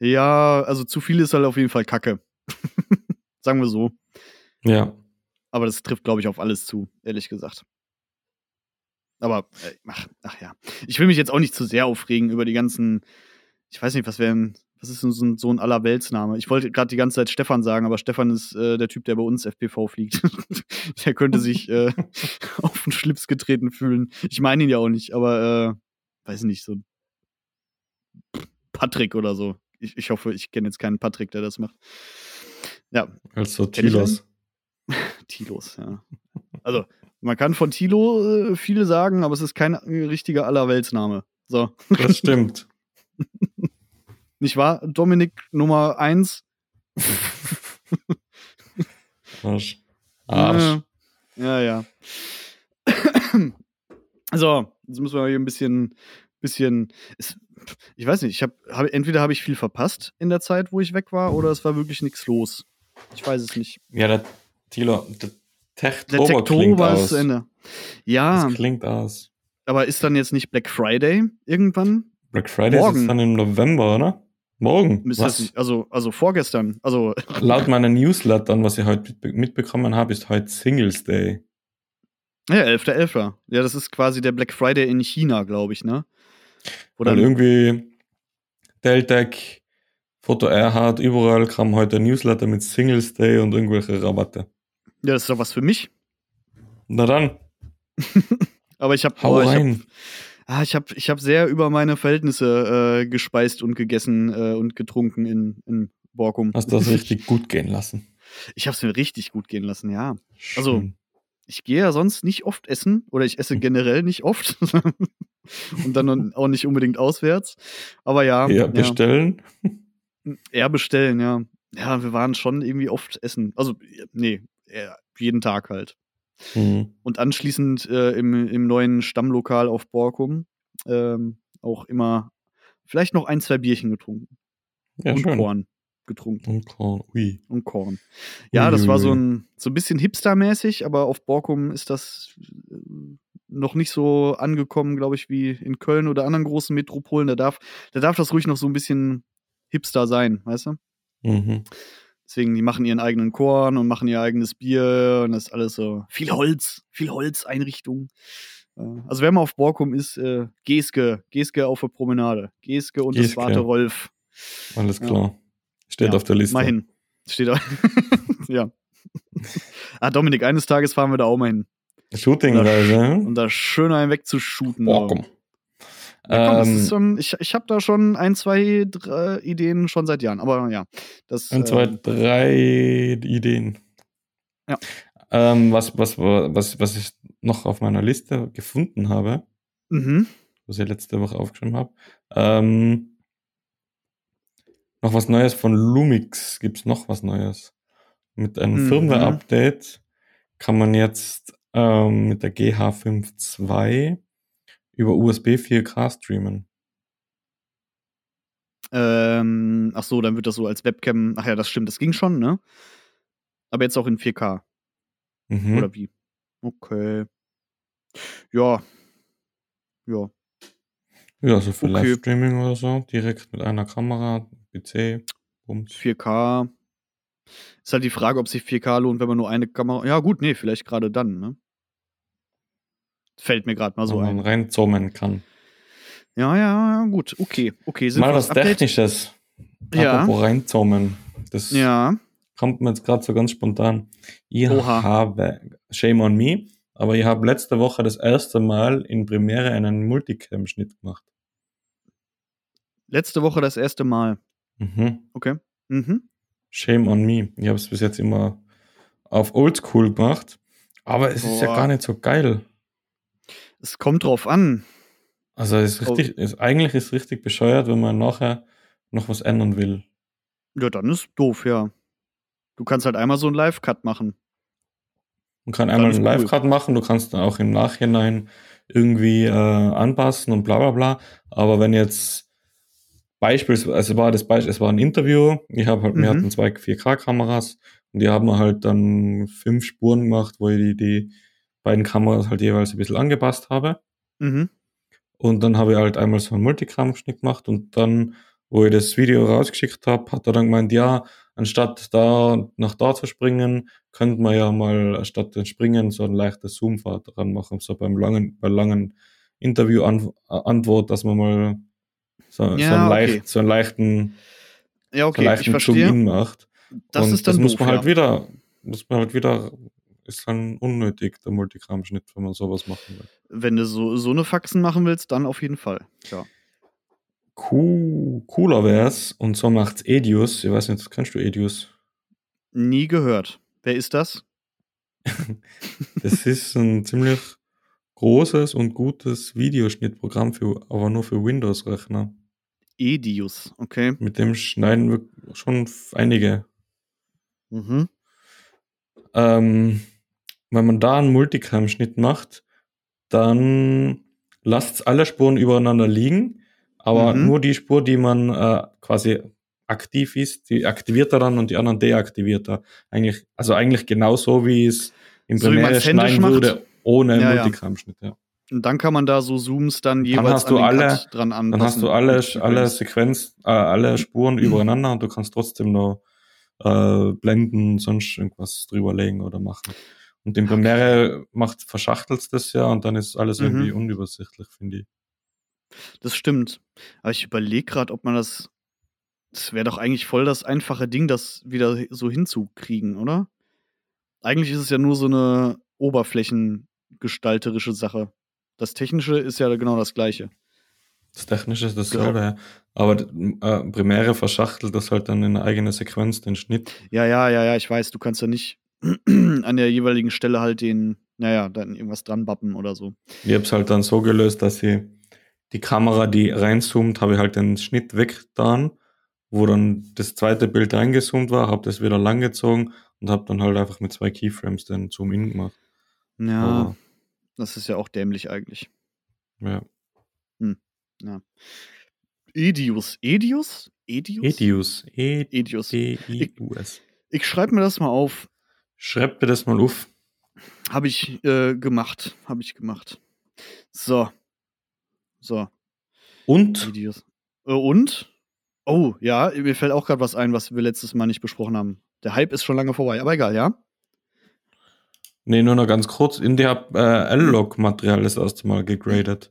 Ja, also zu viel ist halt auf jeden Fall Kacke. Sagen wir so. Ja. Aber das trifft, glaube ich, auf alles zu, ehrlich gesagt. Aber, äh, ach, ach ja. Ich will mich jetzt auch nicht zu sehr aufregen über die ganzen, ich weiß nicht, was wären, was ist denn so ein, so ein Allerweltsname? Ich wollte gerade die ganze Zeit Stefan sagen, aber Stefan ist äh, der Typ, der bei uns FPV fliegt. der könnte sich äh, auf den Schlips getreten fühlen. Ich meine ihn ja auch nicht, aber, äh, weiß nicht, so Patrick oder so. Ich, ich hoffe, ich kenne jetzt keinen Patrick, der das macht. Ja, Also Tilos. Tilos, ja. Also, man kann von Tilo äh, viel sagen, aber es ist kein richtiger Allerweltsname. So, Das stimmt. nicht wahr? Dominik Nummer 1. Arsch. Arsch. Ja, ja. so, jetzt müssen wir hier ein bisschen, bisschen. Ich weiß nicht, ich habe hab, entweder habe ich viel verpasst in der Zeit, wo ich weg war, oder es war wirklich nichts los. Ich weiß es nicht. Ja, der Tilo, der Der aus. zu Ende. Ja, Das klingt aus. aber ist dann jetzt nicht Black Friday irgendwann? Black Friday Morgen. ist dann im November, oder? Morgen. Nicht, also, also vorgestern. Also, Laut meiner Newslettern, was ich heute mitbe mitbekommen habe, ist heute Singles Day. Ja, 11.11. Ja, das ist quasi der Black Friday in China, glaube ich, ne? Oder irgendwie Deltec, Foto Erhard, überall kam heute Newsletter mit Singles Day und irgendwelche Rabatte. Ja, das ist doch was für mich. Na dann, Aber ich habe hau ich hab, rein. ah, ich hab, ich hab sehr über meine Verhältnisse äh, gespeist und gegessen äh, und getrunken in, in Borkum. Hast das richtig gut gehen lassen. Ich habe es mir richtig gut gehen lassen, ja. Also, Schön. Ich gehe ja sonst nicht oft essen oder ich esse generell nicht oft. und dann auch nicht unbedingt auswärts. Aber ja, ja, ja, bestellen. eher bestellen, ja. Ja, wir waren schon irgendwie oft essen. Also, nee, eher jeden Tag halt. Mhm. Und anschließend äh, im, im neuen Stammlokal auf Borkum ähm, auch immer vielleicht noch ein, zwei Bierchen getrunken. Ja, und schön. Korn getrunken. Und Korn. Ui. Und Korn. Ja, das Ui, war ui, so ein, so ein bisschen hipstermäßig, aber auf Borkum ist das äh, noch nicht so angekommen, glaube ich, wie in Köln oder anderen großen Metropolen. Da darf, da darf das ruhig noch so ein bisschen hipster sein, weißt du? Mhm. Deswegen, die machen ihren eigenen Korn und machen ihr eigenes Bier und das ist alles so viel Holz, viel Holzeinrichtung. Äh, Also wer mal auf Borkum ist, äh, Geske, Geske auf der Promenade. Geske und das Geske. Warte Rolf. Alles Ja. klar. Steht Ja, auf der Liste. Mal hin. Steht da. ja. ah, Dominik, eines Tages fahren wir da auch mal hin. Shootingreise. Um da schön einen wegzushooten. Boah, komm. Ja, komm, das Ähm, ist schon, ich ich habe da schon ein, zwei drei Ideen schon seit Jahren. Aber ja, das. Ein, zwei, ähm, drei Ideen. Ja. Ähm, was, was, was, was ich noch auf meiner Liste gefunden habe, mhm. was ich letzte Woche aufgeschrieben habe, ähm, noch was Neues von Lumix. Gibt's noch was Neues? Mit einem Mhm. Firmware-Update kann man jetzt ähm, mit der GH52 über USB 4K streamen. Ähm, ach so, dann wird das so als Webcam. Ach ja, das stimmt, das ging schon, ne? Aber jetzt auch in 4K. Mhm. Oder wie? Okay. Ja. Ja. Ja, so für Okay. Livestreaming oder so, direkt mit einer Kamera, PC, Bums. 4K. Ist halt die Frage, ob sich 4K lohnt, wenn man nur eine Kamera. Ja, gut, nee, vielleicht gerade dann, ne? Fällt mir gerade mal so wo man ein. reinzoomen kann. Ja, ja, ja, gut. Okay, okay. Mal was Update. Technisches. Ja. Apropos reinzoomen. Das Ja. kommt mir jetzt gerade so ganz spontan. Ich Oha. habe, shame on me, aber ich habe letzte Woche das erste Mal in Premiere einen Multicam-Schnitt gemacht. Letzte Woche das erste Mal. Mhm. Okay. Mhm. Shame on me. Ich habe es bis jetzt immer auf Oldschool gemacht, aber es ist ja Boah. gar nicht so geil. Es kommt drauf an. Also es ist richtig, es, eigentlich ist es richtig bescheuert, wenn man nachher noch was ändern will. Ja, dann ist doof, ja. Du kannst halt einmal so einen Live-Cut machen. Man kann einmal ist einen cool. Live-Cut machen, du kannst dann auch im Nachhinein irgendwie äh, anpassen und bla bla bla. Aber wenn jetzt beispielsweise, also war das Beispiel, es war ein Interview, ich habe halt, Mhm. wir hatten zwei 4K-Kameras und die haben halt dann fünf Spuren gemacht, wo ich die, die beiden Kameras halt jeweils ein bisschen angepasst habe. Mhm. Und dann habe ich halt einmal so einen Multicam-Schnitt gemacht und dann, wo ich das Video rausgeschickt habe, hat er dann gemeint, ja, anstatt da nach da zu springen, könnte man ja mal statt den Springen so ein leichtes Zoom-Fahrt dran machen, so beim langen, bei langen Interview-Antwort, dass man mal so, Ja, so, einen, okay. leicht, so einen leichten, Ja, so okay, einen ich leichten. Zoom-In macht. Das und ist dann das muss doof, man halt ja. wieder, muss man halt wieder, ist dann unnötig, der Multicam-Schnitt, wenn man sowas machen will. Wenn du so, so eine Faxen machen willst, dann auf jeden Fall. Ja. Cool, cooler wär's, und so macht's Edius. Ich weiß nicht, kennst du Edius? Nie gehört. Wer ist das? Das ist ein ziemlich großes und gutes Videoschnittprogramm, für, aber nur für Windows-Rechner. Edius, okay. Mit dem schneiden wir schon einige. Mhm. Ähm, wenn man da einen Multicam-Schnitt macht, dann lasst alle Spuren übereinander liegen, aber Mhm. nur die Spur, die man äh, quasi aktiv ist, die aktiviert er dann und die anderen deaktiviert er. Eigentlich, also eigentlich genauso wie es im So Premiere schneiden würde, ohne Ja. Multicam-Schnitt. Ja. Und dann kann man da so Zooms dann jeweils du an alle- Cut dran anpassen. Dann hast du alle, alle Sequenz, äh, alle Spuren übereinander und du kannst trotzdem noch äh, blenden, sonst irgendwas drüberlegen oder machen. Und in Premiere macht verschachtelt das ja und dann ist alles Mhm. irgendwie unübersichtlich, finde ich. Das stimmt. Aber ich überlege gerade, ob man das. Das wäre doch eigentlich voll das einfache Ding, das wieder so hinzukriegen, oder? Eigentlich ist es ja nur so eine oberflächengestalterische Sache. Das Technische ist ja genau das Gleiche. Das Technische ist dasselbe, ja. aber äh, Premiere verschachtelt das halt dann in eine eigene Sequenz, den Schnitt. Ja, ja, ja, ja, ich weiß, du kannst ja nicht an der jeweiligen Stelle halt den, naja, dann irgendwas dran bappen oder so. Ich habe es halt dann so gelöst, dass ich die Kamera, die reinzoomt, habe ich halt den Schnitt weggetan, wo dann das zweite Bild reingezoomt war, habe das wieder langgezogen und habe dann halt einfach mit zwei Keyframes den Zoom-In gemacht. Ja, Aber, das ist ja auch dämlich eigentlich. ja. Ja. Edius. Edius? Edius? Edius. E Edius. D I U S. Ich schreibe mir das mal auf. Schreib dir das mal auf. Habe ich äh, gemacht. Habe ich gemacht. So. So. Und Edius. Äh, und? Oh, ja, mir fällt auch gerade was ein, was wir letztes Mal nicht besprochen haben. Der Hype ist schon lange vorbei, aber egal, ja? nee, nur noch ganz kurz. Indie hab äh, L-Log-Material das erste Mal gegradet.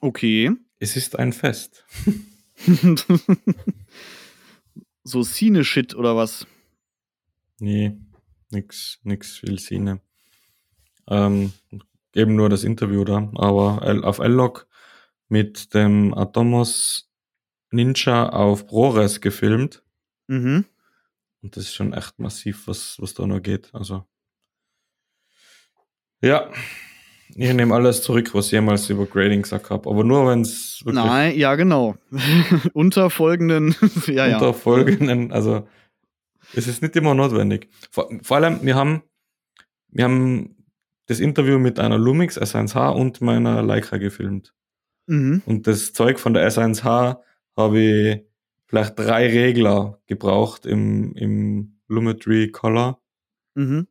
Okay. Es ist ein Fest. so Cine-Shit oder was? Nee, nix, nix viel Szene. Ähm, eben nur das Interview da, aber auf L-Log mit dem Atomos Ninja auf ProRes gefilmt. Mhm. Und das ist schon echt massiv, was, was da noch geht. Also. Ja. Ich nehme alles zurück, was ich jemals über Grading gesagt habe. Aber nur wenn es Nein, ja, genau. Unter folgenden, ja, ja. unter folgenden, also es ist nicht immer notwendig. Vor, vor allem, wir haben, wir haben das Interview mit einer Lumix S1H und meiner Leica gefilmt. Mhm. Und das Zeug von der S1H habe ich vielleicht drei Regler gebraucht im, im Lumetri Color Mhm.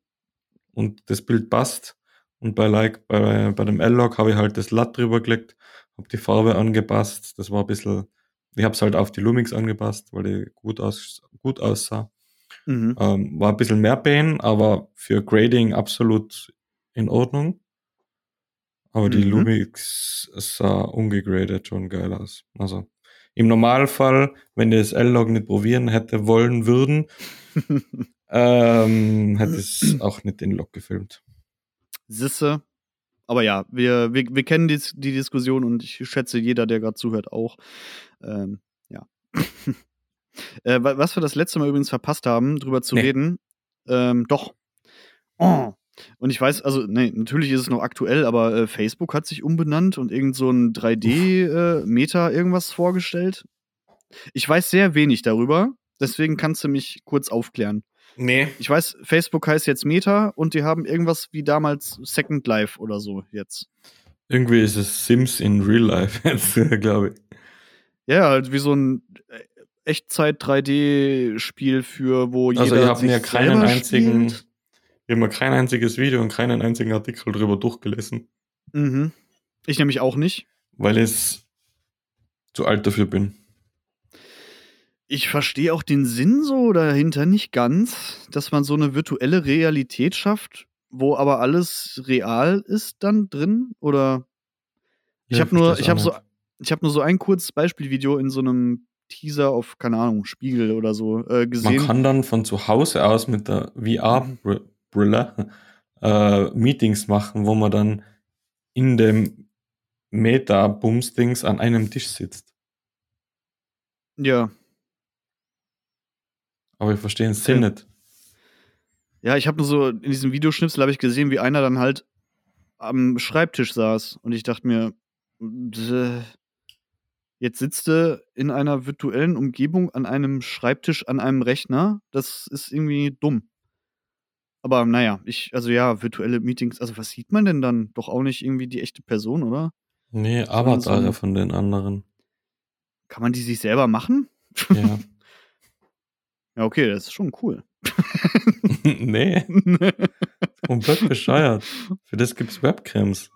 und das Bild passt. Und bei, like, bei, bei dem L-Log habe ich halt das Latt drüber gelegt, habe die Farbe angepasst. Das war ein bisschen, ich habe es halt auf die Lumix angepasst, weil die gut, aus, gut aussah. Mhm. Ähm, war ein bisschen mehr Pain, aber für Grading absolut in Ordnung. Aber die Mhm. Lumix sah ungegradet schon geil aus. Also im Normalfall, wenn ihr das L-Log nicht probieren hätte wollen würden, ähm, hätte es auch nicht in Log gefilmt. Sisse. Aber ja, wir, wir, wir kennen die, die Diskussion und ich schätze, jeder, der gerade zuhört, auch. Ähm. Äh, wa- was wir das letzte Mal übrigens verpasst haben, drüber zu Nee. reden, ähm, doch. Oh. Und ich weiß, also, nee, natürlich ist es noch aktuell, aber äh, Facebook hat sich umbenannt und irgend so ein 3D-Meta irgendwas vorgestellt. Ich weiß sehr wenig darüber, deswegen kannst du mich kurz aufklären. Nee. Ich weiß, Facebook heißt jetzt Meta und die haben irgendwas wie damals Second Life oder so jetzt. Irgendwie ist es Sims in Real Life jetzt, glaube ich. Ja, halt wie so ein äh, Echtzeit-3D-Spiel für, wo Also jeder ich habe sich mir keinen einzigen, spielt. ich habe mir kein einziges Video und keinen einzigen Artikel drüber durchgelesen, Mhm. Ich nämlich auch nicht. weil ich zu alt dafür bin. Ich verstehe auch den Sinn so dahinter nicht ganz, dass man so eine virtuelle Realität schafft, wo aber alles real ist dann drin. Oder ich Ja, habe nur, ich habe so, ich habe nur so ein kurzes Beispielvideo in so einem Teaser auf, keine Ahnung, Spiegel oder so äh, Man gesehen. kann dann von zu Hause aus mit der VR-Brille äh, Meetings machen, wo man dann in dem Meta-Bums-Dings an einem Tisch sitzt. Ja. Aber ich verstehe den Sinn Ja. nicht. Ja, ich habe nur so in diesem Videoschnipsel habe ich gesehen, wie einer dann halt am Schreibtisch saß und ich dachte mir, äh, jetzt sitzt du in einer virtuellen Umgebung an einem Schreibtisch an einem Rechner. Das ist irgendwie dumm. Aber naja, ich, also ja, virtuelle Meetings, also was sieht man denn dann? Doch auch nicht irgendwie die echte Person, oder? Nee, so Avatare ein- von den anderen. Kann man die sich selber machen? Ja. Ja, okay, das ist schon cool. nee, komplett bescheuert. Für das gibt's Webcams.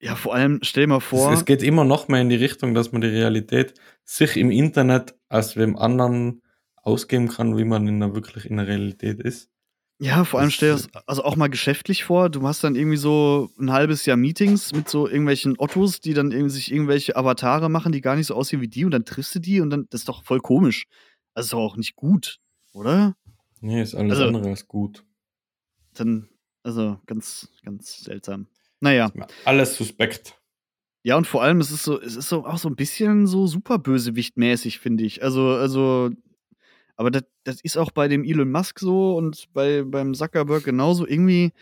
Ja, vor allem, stell dir mal vor. Es, es geht immer noch mehr in die Richtung, dass man die Realität sich im Internet als wem anderen ausgeben kann, wie man in der wirklich in der Realität ist. Ja, vor allem stell dir das also auch mal geschäftlich vor. Du hast dann irgendwie so ein halbes Jahr Meetings mit so irgendwelchen Ottos, die dann irgendwie sich irgendwelche Avatare machen, die gar nicht so aussehen wie die und dann triffst du die und dann, das ist doch voll komisch. Also ist doch auch nicht gut, oder? Nee, ist alles Also- andere als gut. Dann, also ganz, ganz seltsam. Naja. Alles suspekt. Ja, und vor allem, es ist so, es ist so auch so ein bisschen so super Bösewicht-mäßig, finde ich. Also, also, aber das, das ist auch bei dem Elon Musk so und bei, beim Zuckerberg genauso. Irgendwie,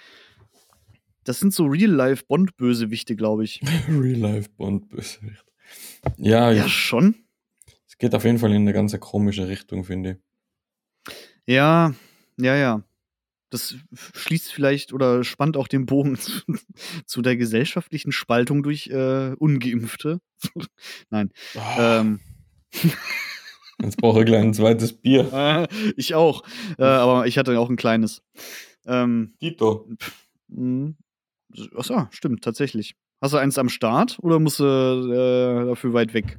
das sind so Real-Life-Bond-Bösewichte, glaube ich. Real Life Bond Bösewicht. Ja, Ja, schon. es geht auf jeden Fall in eine ganz komische Richtung, finde ich. Ja, ja, ja. Das schließt vielleicht oder spannt auch den Bogen zu, zu der gesellschaftlichen Spaltung durch äh, Ungeimpfte. Nein. Ah, Ähm, Jetzt brauche ich gleich ein zweites Bier. äh, ich auch. Äh, aber ich hatte auch ein kleines. Ähm, Tito. mh. Achso, stimmt, tatsächlich. Hast du eins am Start oder musst du äh, dafür weit weg?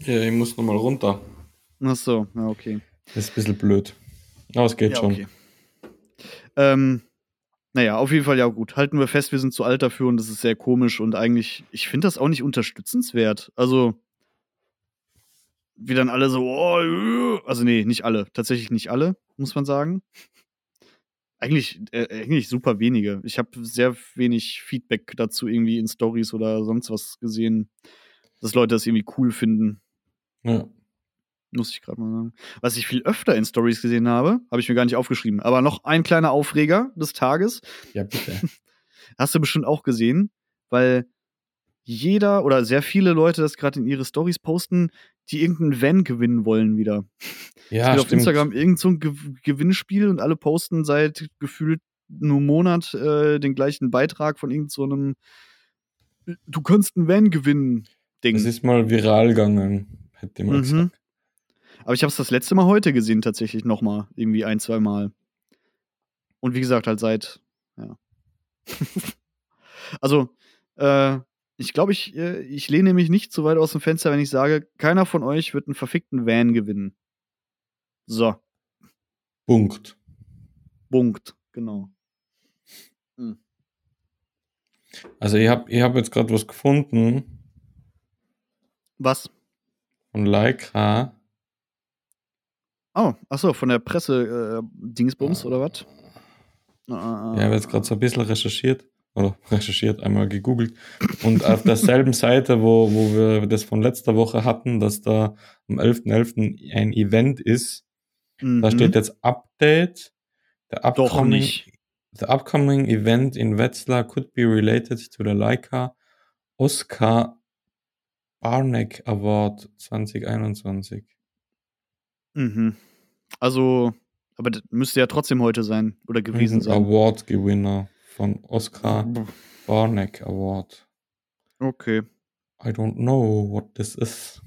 Ja, ich muss nochmal runter. Ach so, ja, okay. Das ist ein bisschen blöd. Aber es geht ja, schon. okay. Ähm, naja, auf jeden Fall ja gut. Halten wir fest, wir sind zu alt dafür und das ist sehr komisch und eigentlich, ich finde das auch nicht unterstützenswert. Also, wie dann alle so, oh, äh, also nee, nicht alle, tatsächlich nicht alle, muss man sagen. Eigentlich, äh, eigentlich super wenige. Ich habe sehr wenig Feedback dazu irgendwie in Stories oder sonst was gesehen, dass Leute das irgendwie cool finden. Ja. Muss ich gerade mal sagen. Was ich viel öfter in Stories gesehen habe, habe ich mir gar nicht aufgeschrieben. Aber noch ein kleiner Aufreger des Tages. ja, bitte. Hast du bestimmt auch gesehen, weil jeder oder sehr viele Leute das gerade in ihre Stories posten, die irgendeinen Van gewinnen wollen wieder. Ja, es gibt auf. Instagram irgend so Ge Gewinnspiel und alle posten seit gefühlt einem Monat äh, den gleichen Beitrag von irgend so einem Du kannst einen Van gewinnen Ding. Es ist mal viral gegangen, hätte mal Mhm. gesagt. Aber ich habe es das letzte Mal heute gesehen, tatsächlich nochmal. Irgendwie ein, zwei Mal. Und wie gesagt, halt seit, ja. also, äh, ich glaube, ich, äh, ich lehne mich nicht zu weit aus dem Fenster, wenn ich sage, keiner von euch wird einen verfickten Van gewinnen. So, Punkt. Punkt, genau. Also ich habe ich hab jetzt gerade was gefunden Was? von Leica. Oh, achso, von der Presse äh, Dingsbums oder was? Ah, Ja, ich habe jetzt gerade so ein bisschen recherchiert. Oder recherchiert, einmal gegoogelt. Und auf derselben Seite, wo, wo wir das von letzter Woche hatten, dass da am 11.11. ein Event ist, da mhm. steht jetzt Update. The Doch upcoming, nicht. the upcoming event in Wetzlar could be related to the Leica Oscar Barneck Award 2021. Mhm. Also, aber das müsste ja trotzdem heute sein oder gewesen Ein sein. Award-Gewinner von Oscar Barneck Award. Okay. I don't know what this is.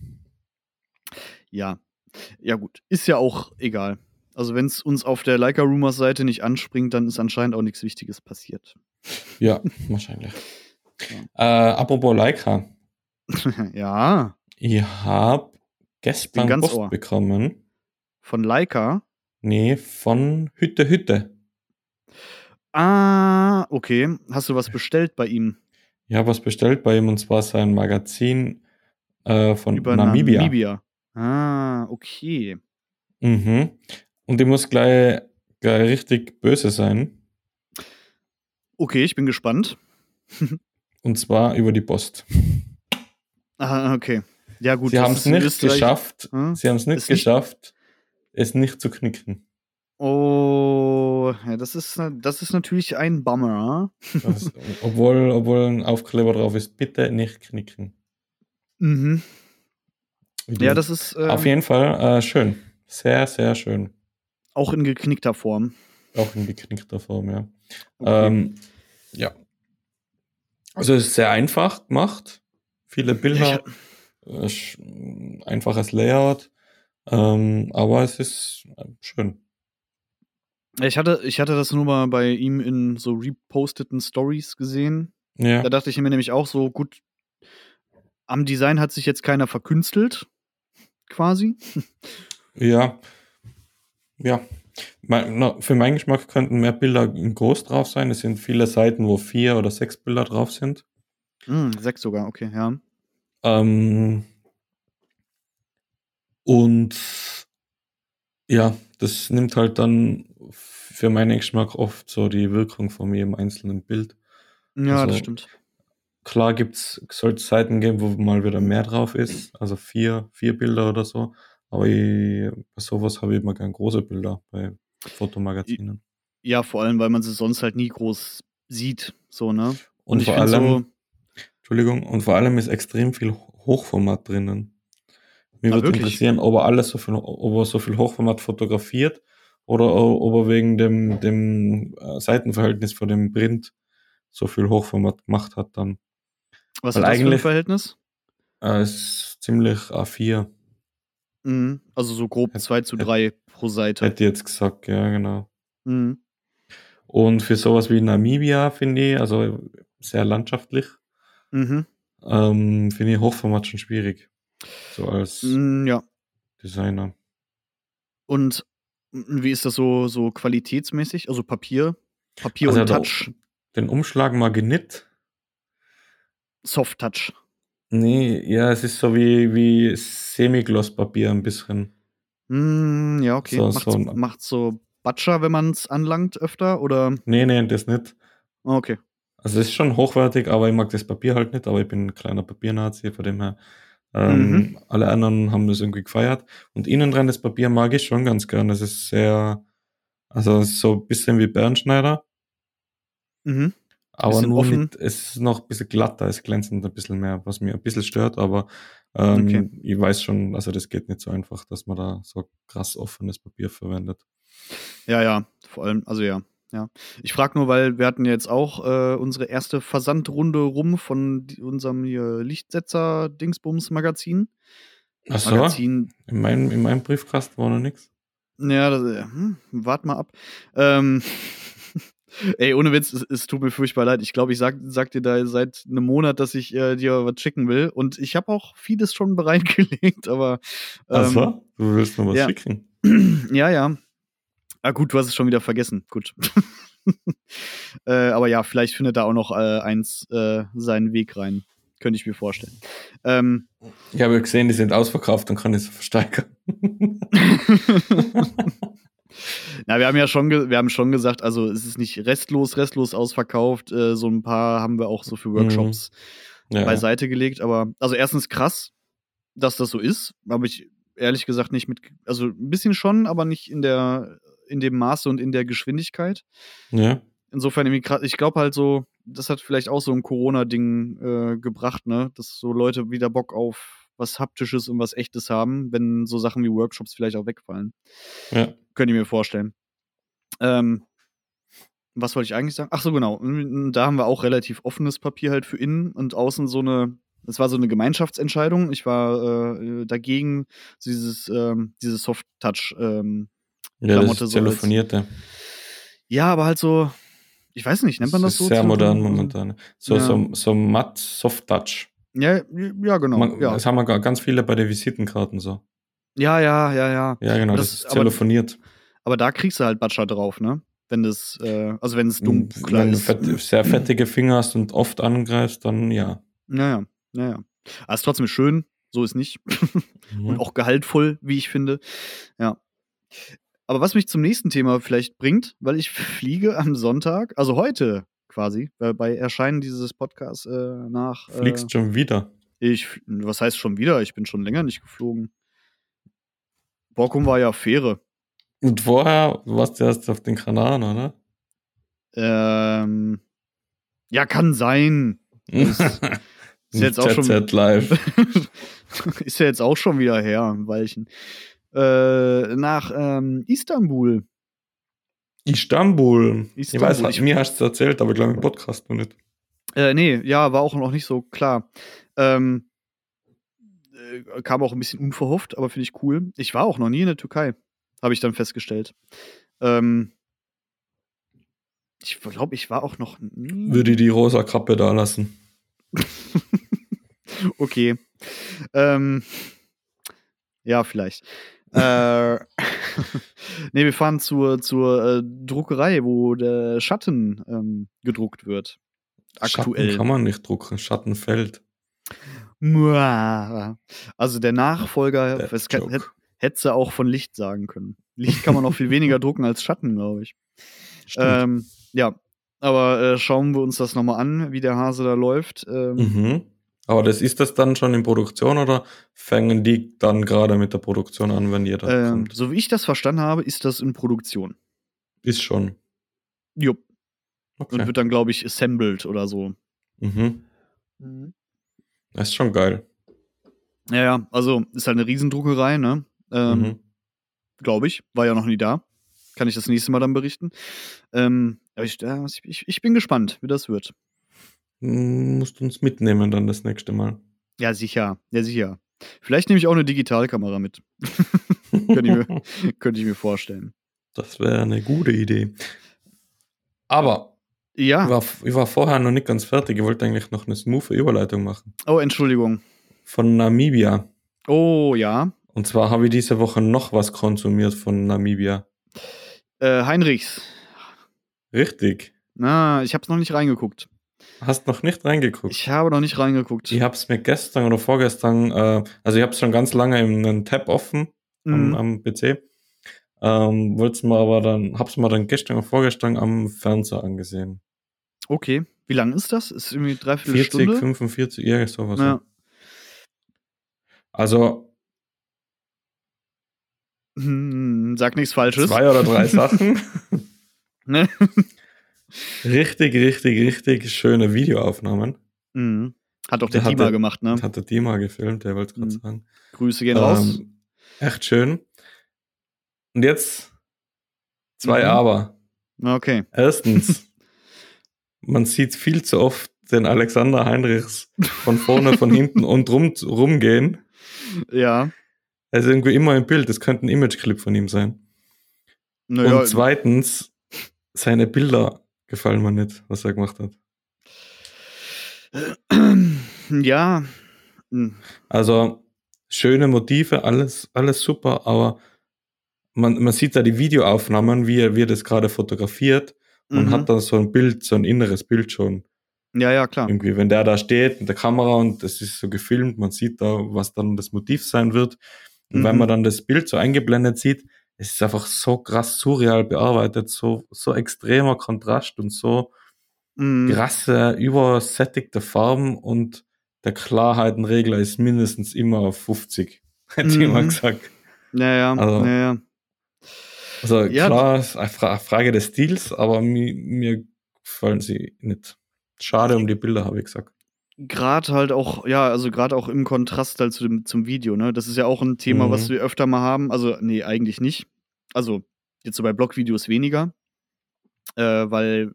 Ja. Ja, gut. Ist ja auch egal. Also, wenn es uns auf der Leica Rumors Seite nicht anspringt, dann ist anscheinend auch nichts Wichtiges passiert. Ja, wahrscheinlich. Äh, apropos Leica. ja. Ich habe gestern Post Ohr. bekommen. Von Leica. Nee, von Hütte Hütte. Ah, okay. Hast du was bestellt bei ihm? Ich habe was bestellt bei ihm und zwar sein Magazin äh, von Über Namibia. Namibia. Ah, okay. Mhm. Und ich muss gleich, gleich richtig böse sein. Okay, ich bin gespannt. Und zwar über die Post. Ah, okay. Ja, gut. Sie haben es nicht Österreich- geschafft. Hm? Sie haben es nicht- geschafft, es nicht zu knicken. Oh, ja, das ist, das ist natürlich ein Bummer. Das, obwohl, obwohl ein Aufkleber drauf ist, bitte nicht knicken. Mhm. Ja, das ist ähm, Auf jeden Fall äh, schön. Sehr, sehr schön. auch in geknickter Form. Auch in geknickter Form, ja. Okay. Ähm, ja. Also es ist sehr einfach gemacht. Viele Bilder, äh, einfaches Layout. Ähm, aber es ist äh, schön. Ich hatte, ich hatte das nur mal bei ihm in so reposteten Stories gesehen. Ja, Da dachte ich mir nämlich auch so, gut, am Design hat sich jetzt keiner verkünstelt, quasi. ja. Ja, Mein, na, für meinen Geschmack könnten mehr Bilder groß drauf sein. Es sind viele Seiten, wo vier oder sechs Bilder drauf sind. Hm, sechs sogar, okay, ja. Ähm, und ja, das nimmt halt dann für meinen Geschmack oft so die Wirkung von jedem einzelnen Bild. Ja, Also- das stimmt. Klar gibt's, sollte es Seiten geben, wo mal wieder mehr drauf ist, also vier, vier Bilder oder so. Aber ich, bei sowas habe ich immer gern große Bilder bei Fotomagazinen. Ja, vor allem, weil man sie sonst halt nie groß sieht, so, ne? Und, ich vor allem, Entschuldigung, und vor allem ist extrem viel Hochformat drinnen. Mir Ah, würde wirklich? interessieren, ob er alles so viel, ob er so viel Hochformat fotografiert oder ob er wegen dem, dem äh, Seitenverhältnis von dem Print so viel Hochformat gemacht hat dann. was weil ist das für ein eigentlich- Verhältnis? Äh, ist ziemlich A4, Mhm. Also so grob Hätt- 2 zu hätt- 3 pro Seite. hätte ich jetzt gesagt, ja, genau. Mhm. Und für sowas wie Namibia finde ich, also sehr landschaftlich, Mhm. ähm, finde ich Hochformat schon schwierig. So als Mm, Ja. Designer. Und wie ist das so, so qualitätsmäßig? Also Papier, Papier Also und Touch, Den Umschlag mag ich nicht. Soft Touch. Nee, ja, es ist so wie, wie Semiglosspapier ein bisschen. Mm, ja, okay. So- macht's, so- macht's so Batscher, wenn man es anlangt öfter? Oder? Nee, nee, das nicht. Okay. Also es ist schon hochwertig, aber ich mag das Papier halt nicht, aber ich bin ein kleiner Papiernazi, von dem her. Ähm, Mhm. Alle anderen haben das irgendwie gefeiert. Und innen dran das Papier mag ich schon ganz gern. Es ist sehr, also so ein bisschen wie Bernschneider, Mhm. aber nur offen. mit, es ist noch ein bisschen glatter, es glänzend ein bisschen mehr, was mir ein bisschen stört, aber ähm, Okay. ich weiß schon, also das geht nicht so einfach, dass man da so krass offenes Papier verwendet. Ja, ja. Vor allem, also ja. Ja. Ich frage nur, weil wir hatten jetzt auch äh, unsere erste Versandrunde rum von unserem hier Lichtsetzer-Dingsbums-Magazin. Ach so, Magazin, in meinem, in meinem Briefkasten war noch nichts. Ja, das, äh, hm, wart mal ab. Ähm, ey, ohne Witz, es, es tut mir furchtbar leid. Ich glaube, ich sag, sag dir da seit einem Monat, dass ich äh, dir was schicken will. Und ich habe auch vieles schon bereitgelegt, aber ähm, Also, du willst noch was ja. schicken? ja, ja. Ah, gut, du hast es schon wieder vergessen. Gut. äh, aber ja, vielleicht findet da auch noch äh, eins äh, seinen Weg rein. Könnte ich mir vorstellen. Ähm, Ich habe gesehen, die sind ausverkauft und kann sie versteigern. Na, wir haben ja schon, wir haben schon gesagt, also es ist nicht restlos, restlos ausverkauft. Äh, so ein paar haben wir auch so für Workshops ja, beiseite gelegt. Aber also erstens krass, dass das so ist. Habe ich ehrlich gesagt nicht mit, also ein bisschen schon, aber nicht in der, in dem Maße und in der Geschwindigkeit. ja. Insofern. Ich glaube halt so, das hat vielleicht auch so ein Corona-Ding äh, gebracht, ne, dass so Leute wieder Bock auf was Haptisches und was Echtes haben, wenn so Sachen wie Workshops vielleicht auch wegfallen. ja. Könnte ich mir vorstellen. Ähm, was wollte ich eigentlich sagen? Ach so, genau. Mm, Da haben wir auch relativ offenes Papier halt für innen und außen so eine. Es war so eine Gemeinschaftsentscheidung. Ich war äh, dagegen, dieses, ähm, dieses Soft-Touch. Ähm, Ja, Klamotte das so als- telefonierte. ja, aber halt so, ich weiß nicht, nennt man das, ist so? sehr modern so- momentan. So, Ja. so, so matt, soft touch. Ja, ja, genau. Man, ja. Das haben wir ga- ganz viele bei den Visitenkarten so. ja, ja, ja, ja. Ja, genau, Das- das, ist aber- telefoniert. Aber da kriegst du halt Batscher drauf, ne? Wenn das, äh, also wenn es Wenn dunkler du ist. fett, sehr fettige Finger hast und oft angreifst, dann ja. Naja, naja. Aber ist trotzdem schön, so ist nicht. Mhm. und auch gehaltvoll, wie ich finde. Ja. Aber was mich zum nächsten Thema vielleicht bringt, weil ich fliege am Sonntag, also heute quasi, bei Erscheinen dieses Podcasts äh, nach. Äh, Fliegst schon wieder. ich, was heißt schon wieder? Ich bin schon länger nicht geflogen. Borkum war ja Fähre. Und vorher warst du erst auf den Kanaren, oder? Ähm, ja, kann sein. Ist, ist jetzt auch schon. Live. ist ja jetzt auch schon wieder her, ein Weilchen. Äh, nach ähm, Istanbul. Istanbul. Ich Istanbul. weiß, Ich- mir hast du erzählt, aber ich glaube im Podcast noch nicht. Äh, nee, ja, war auch noch nicht so klar. Ähm, äh, kam auch ein bisschen unverhofft, aber finde ich cool. Ich war auch noch nie in der Türkei, habe ich dann festgestellt. Ähm, ich glaube, ich war auch noch nie. Würde ich die rosa Kappe da lassen. okay. Ähm, ja, vielleicht. Äh, nee, wir fahren zur, zur äh, Druckerei, wo der Schatten ähm, gedruckt wird. Aktuell. Schatten kann man nicht drucken, Schatten fällt. Also der Nachfolger, Death es kann- Joke. hätt- hättest du auch von Licht sagen können. Licht kann man noch viel weniger drucken als Schatten, glaube ich. Ähm, ja, aber äh, schauen wir uns das nochmal an, wie der Hase da läuft. Ähm, mhm. Aber das ist das dann schon in Produktion oder fangen die dann gerade mit der Produktion an, wenn ihr da ähm, kommt? so wie ich das verstanden habe, ist das in Produktion. Ist schon. Jupp. Und Okay. wird dann, glaube ich, assembled oder so. Mhm. Das ist schon geil. Ja, ja, also ist halt eine Riesendruckerei, ne? Ähm, mhm. Glaube ich. War ja noch nie da. Kann ich das nächste Mal dann berichten. Ähm, aber ich, ja, ich, ich bin gespannt, wie das wird. Musst uns mitnehmen dann das nächste Mal. Ja, sicher. Ja, sicher. Vielleicht nehme ich auch eine Digitalkamera mit. Könnte ich mir, könnte ich mir vorstellen. Das wäre eine gute Idee. Aber ich Ja. war, ich war vorher noch nicht ganz fertig. Ich wollte eigentlich noch eine smooth Überleitung machen. Oh, Entschuldigung. Von Namibia. Oh, ja. Und zwar habe ich diese Woche noch was konsumiert von Namibia. Äh, Heinrichs. Richtig. Na, ich habe noch nicht reingeguckt. Hast noch nicht reingeguckt. Ich habe noch nicht reingeguckt. Ich habe es mir gestern oder vorgestern, äh, also ich habe es schon ganz lange in einem Tab offen am, Mhm. am PC. Ähm, Wollt's mir aber dann, hab's mir dann gestern oder vorgestern am Fernseher angesehen. Okay. Wie lang ist das? Ist irgendwie dreiviertel 40, Stunde? 45, irgend sowas. Ja. Also Hm, sag nichts Falsches. zwei oder drei Sachen. Ne? Richtig, richtig, richtig schöne Videoaufnahmen. Mhm. Hat auch der Der Dima gemacht, ne? Hat der Dima gefilmt, der wollte gerade Mhm. sagen. Grüße gehen raus. Ähm, echt schön. Und jetzt zwei Mhm. Aber. Okay. Erstens, man sieht viel zu oft den Alexander Heinrichs von vorne, von hinten und rum, rumgehen. Ja. Er ist irgendwie immer im Bild. Das könnte ein Imageclip von ihm sein. Naja, Und zweitens, seine Bilder gefallen mir nicht, was er gemacht hat. ja. Hm. Also, schöne Motive, alles, alles super, aber man, man sieht da die Videoaufnahmen, wie er, wie er das gerade fotografiert und Mhm. hat dann so ein Bild, so ein inneres Bild schon. Ja, ja, klar. Irgendwie, wenn der da steht mit der Kamera und das ist so gefilmt, man sieht da, was dann das Motiv sein wird. Und wenn Mhm. man dann das Bild so eingeblendet sieht, es ist einfach so krass surreal bearbeitet, so, so extremer Kontrast und so Mhm. krasse, übersättigte Farben und der Klarheitenregler ist mindestens immer auf 50, hätte ich Mhm. mal gesagt. Ja, ja. Also- ja, ja. Also Ja, klar, ist eine Fra- Frage des Stils, aber mir, mir gefallen sie nicht. Schade um die Bilder, habe ich gesagt. Gerade halt auch, ja, also gerade auch im Kontrast halt zu dem, zum Video, ne? Das ist ja auch ein Thema, Mhm. was wir öfter mal haben. Also, nee, eigentlich nicht. Also, jetzt so bei Blogvideos weniger. Äh, weil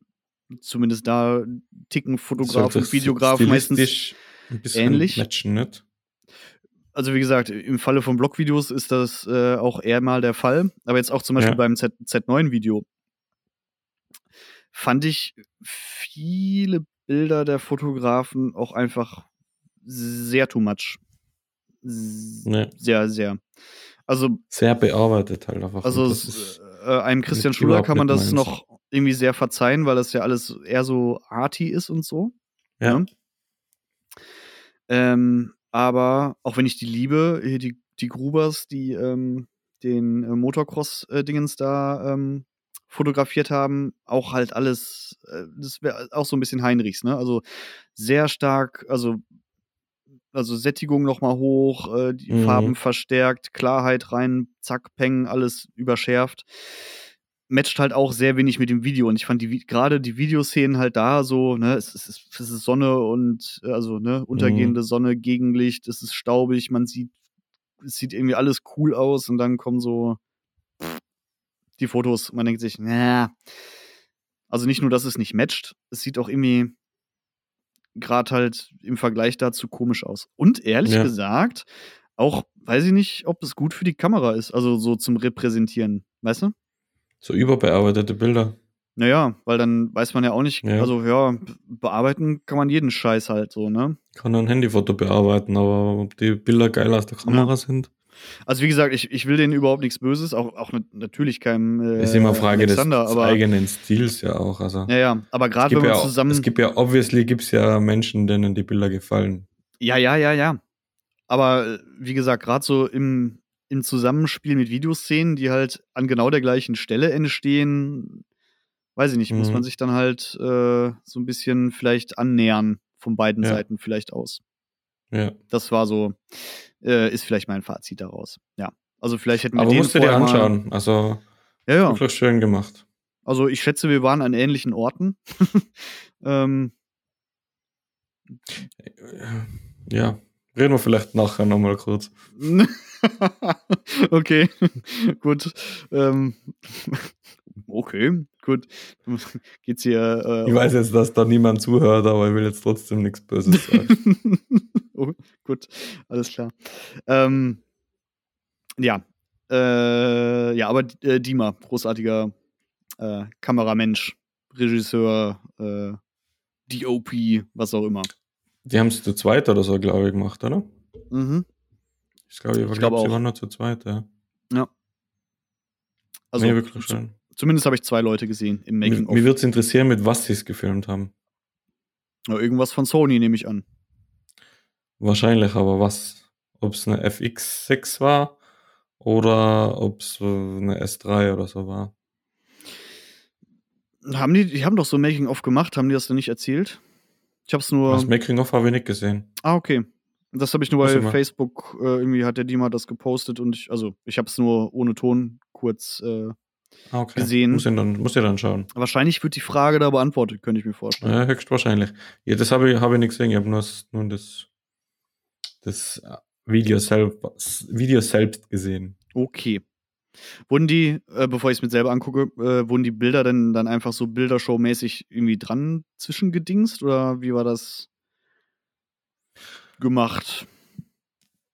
zumindest da ticken Fotograf und Videograf meistens. stilistisch ein bisschen ähnlich. matchen, nicht? Also, wie gesagt, im Falle von Blogvideos ist das äh, auch eher mal der Fall. Aber jetzt auch zum Beispiel Ja. beim Z Z9-Video fand ich viele Bilder der Fotografen auch einfach sehr too much. Nee. Sehr, sehr. Also, Sehr bearbeitet halt einfach. also ist, äh, einem Christian überhaupt kann man das noch irgendwie sehr verzeihen, weil das ja alles eher so arty ist und so. ja. ne? Ähm, aber auch wenn ich die liebe, die, die Grubers, die ähm, den äh, Motocross-Dingens da ähm, fotografiert haben, auch halt alles, äh, das wäre auch so ein bisschen Heinrichs, ne? Also sehr stark, also, also Sättigung nochmal hoch, äh, die Mhm. Farben verstärkt, Klarheit rein, zack, peng, alles überschärft. Matcht halt auch sehr wenig mit dem Video. Und ich fand die gerade die Videoszenen halt da so, ne, es ist, es ist Sonne und äh, also, ne, untergehende Sonne, Gegenlicht, es ist staubig, man sieht, es sieht irgendwie alles cool aus und dann kommen so die Fotos, man denkt sich, na, also nicht nur, dass es nicht matcht, es sieht auch irgendwie gerade halt im Vergleich dazu komisch aus. Und ehrlich Ja. gesagt, auch weiß ich nicht, ob es gut für die Kamera ist, also so zum Repräsentieren, weißt du? So überbearbeitete Bilder. Naja, weil dann weiß man ja auch nicht, Ja. also ja, be- bearbeiten kann man jeden Scheiß halt so, ne? Kann ein Handyfoto bearbeiten, aber ob die Bilder geil aus der Kamera sind. Also wie gesagt, ich, ich will denen überhaupt nichts Böses, auch, auch nat- natürlich keinem äh, ist immer Frage des, Alexander, des aber eigenen Stils ja auch. Also, ja, ja, aber gerade wenn ja, man auch- zusammen es gibt ja, obviously gibt es ja Menschen, denen die Bilder gefallen. Ja, ja, ja, ja. Aber äh, wie gesagt, gerade so im, im Zusammenspiel mit Videoszenen, die halt an genau der gleichen Stelle entstehen, weiß ich nicht, muss Mhm. man sich dann halt äh, so ein bisschen vielleicht annähern von beiden Ja. Seiten vielleicht aus. Ja. Das war so, äh, ist vielleicht mein Fazit daraus. Ja. Also vielleicht hätten wir Aber den musst du dir vorher mal- anschauen. Also Ja, ja. wirklich schön gemacht. Also ich schätze, wir waren an ähnlichen Orten. ähm, Ja, reden wir vielleicht nachher nochmal kurz. okay, gut. Ähm, okay, gut. Geht's hier. Äh, Ich weiß jetzt, dass da niemand zuhört, aber ich will jetzt trotzdem nichts Böses sagen. Oh, gut, alles klar. Ähm, ja, äh, ja, aber äh, Dima, großartiger äh, Kameramensch, Regisseur, äh, DOP, was auch immer. Die haben es zu zweit oder so, glaube ich, gemacht, oder? Mhm. Ich glaube, ich, glaub, sie auch. waren nur zu zweit, ja. Also nee, wirklich schön. zumindest habe ich zwei Leute gesehen im Mich, Making of. mich würde es interessieren, mit was sie es gefilmt haben. Ja, irgendwas von Sony nehme ich an. Wahrscheinlich, aber was? Ob es eine FX6 war oder ob es eine S3 oder so war. Haben die, die haben doch so ein Making of gemacht, haben die das denn nicht erzählt? Ich habe es nur. Das Making-of habe ich nicht gesehen. Ah, okay. Das habe ich nur bei. Facebook, äh, irgendwie hat der Dima das gepostet und ich, also ich habe es nur ohne Ton kurz. Äh, Ah, okay. Gesehen. Muss ich dann, muss dann schauen. wahrscheinlich wird die Frage da beantwortet, könnte ich mir vorstellen. Ja, höchstwahrscheinlich. Ja, das habe ich, habe ich nicht gesehen. Ich habe nur, nur das, das Video, selb, Video selbst gesehen. Okay. Wurden die, äh, bevor ich es mir selber angucke, äh, wurden die Bilder denn dann einfach so Bildershow-mäßig irgendwie dran zwischengedingst oder wie war das gemacht?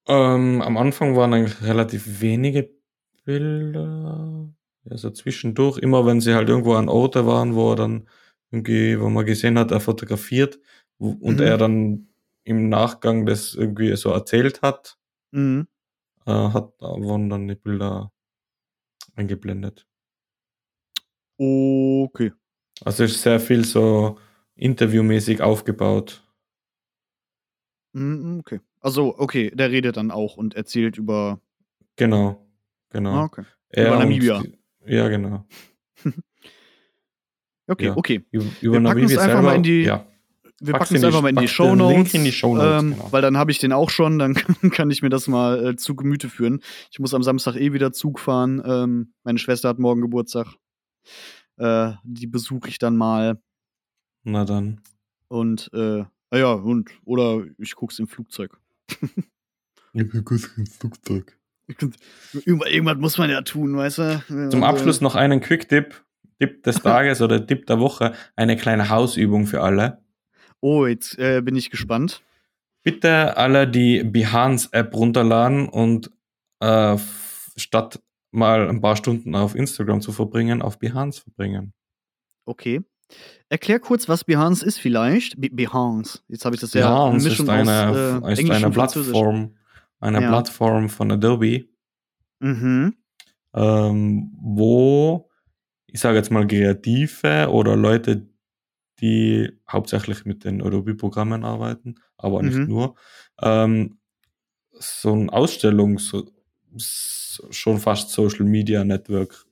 Ähm, am Anfang waren eigentlich relativ wenige Bilder. Also zwischendurch, immer wenn sie halt irgendwo an Orte waren, wo er dann irgendwie, wo man gesehen hat, er fotografiert und Mhm. er dann im Nachgang das irgendwie so erzählt hat, Mhm. äh, hat, da wurden dann die Bilder eingeblendet. Okay. Also ist sehr viel so interviewmäßig aufgebaut. Mhm, okay. Also, okay, der redet dann auch und erzählt über. Genau, genau. Ah, okay. Er Über Namibia. die- Ja, genau. Okay, Ja. okay. Über, Wir über es Namibia einfach selber, mal in die- ja. Wir packen es einfach mal in die Show Notes, in die Shownotes, ähm, genau. weil dann habe ich den auch schon, dann kann ich mir das mal äh, zu Gemüte führen. Ich muss am Samstag eh wieder Zug fahren. Ähm, meine Schwester hat morgen Geburtstag. Äh, die besuche ich dann mal Na dann. und äh, ah ja und oder ich guck's im Flugzeug. Ich kurz ins Flugzeug. Irgendwas, irgendwas muss man ja tun, weißt du? Zum äh, Abschluss noch einen Quick-Tipp. Tipp des Tages oder Tipp der Woche. Eine kleine Hausübung für alle. Oh, jetzt äh, bin ich gespannt. Bitte alle die Behance-App runterladen und äh, statt mal ein paar Stunden auf Instagram zu verbringen, auf Behance verbringen. Okay. Erklär kurz, was Behance ist vielleicht. Be Behance. Jetzt habe ich das ja Behance ist eine, aus, äh, ist eine. Plattform, eine Ja. Plattform von Adobe, Mhm. ähm, wo ich sage jetzt mal Kreative oder Leute, die hauptsächlich mit den Adobe-Programmen arbeiten, aber nicht Mhm. nur, ähm, so ein Ausstellungs, schon fast Social Media Network.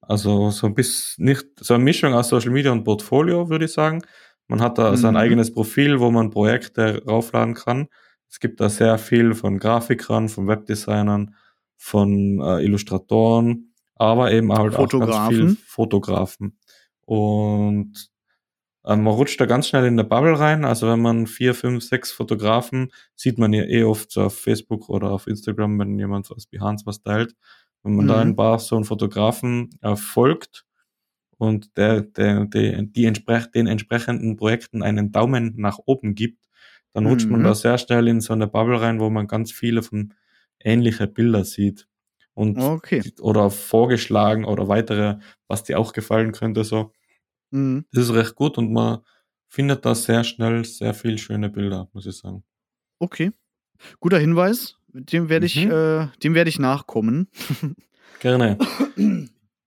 Also so ein bisschen nicht so eine Mischung aus Social Media und Portfolio, würde ich sagen. Man hat da sein Mhm. eigenes Profil, wo man Projekte raufladen kann. Es gibt da sehr viel von Grafikern, von Webdesignern, von äh, Illustratoren, aber eben halt auch ganz Fotografen. viel Fotografen. Und man rutscht da ganz schnell in der Bubble rein. Also wenn man vier, fünf, sechs Fotografen sieht man ja eh oft so auf Facebook oder auf Instagram, wenn jemand so aus Behance was teilt. Wenn man da Mhm. ein paar so einen Fotografen äh, folgt und der, der, der die entsprech den entsprechenden Projekten einen Daumen nach oben gibt, dann rutscht man Mhm. da sehr schnell in so eine Bubble rein, wo man ganz viele von ähnliche Bilder sieht. Und Okay. oder vorgeschlagen oder weitere, was dir auch gefallen könnte, so. Mhm. Das ist recht gut und man findet da sehr schnell sehr viel schöne Bilder, muss ich sagen. Okay. Guter Hinweis. dem werde ich, Mhm. äh, dem werde ich nachkommen. Gerne.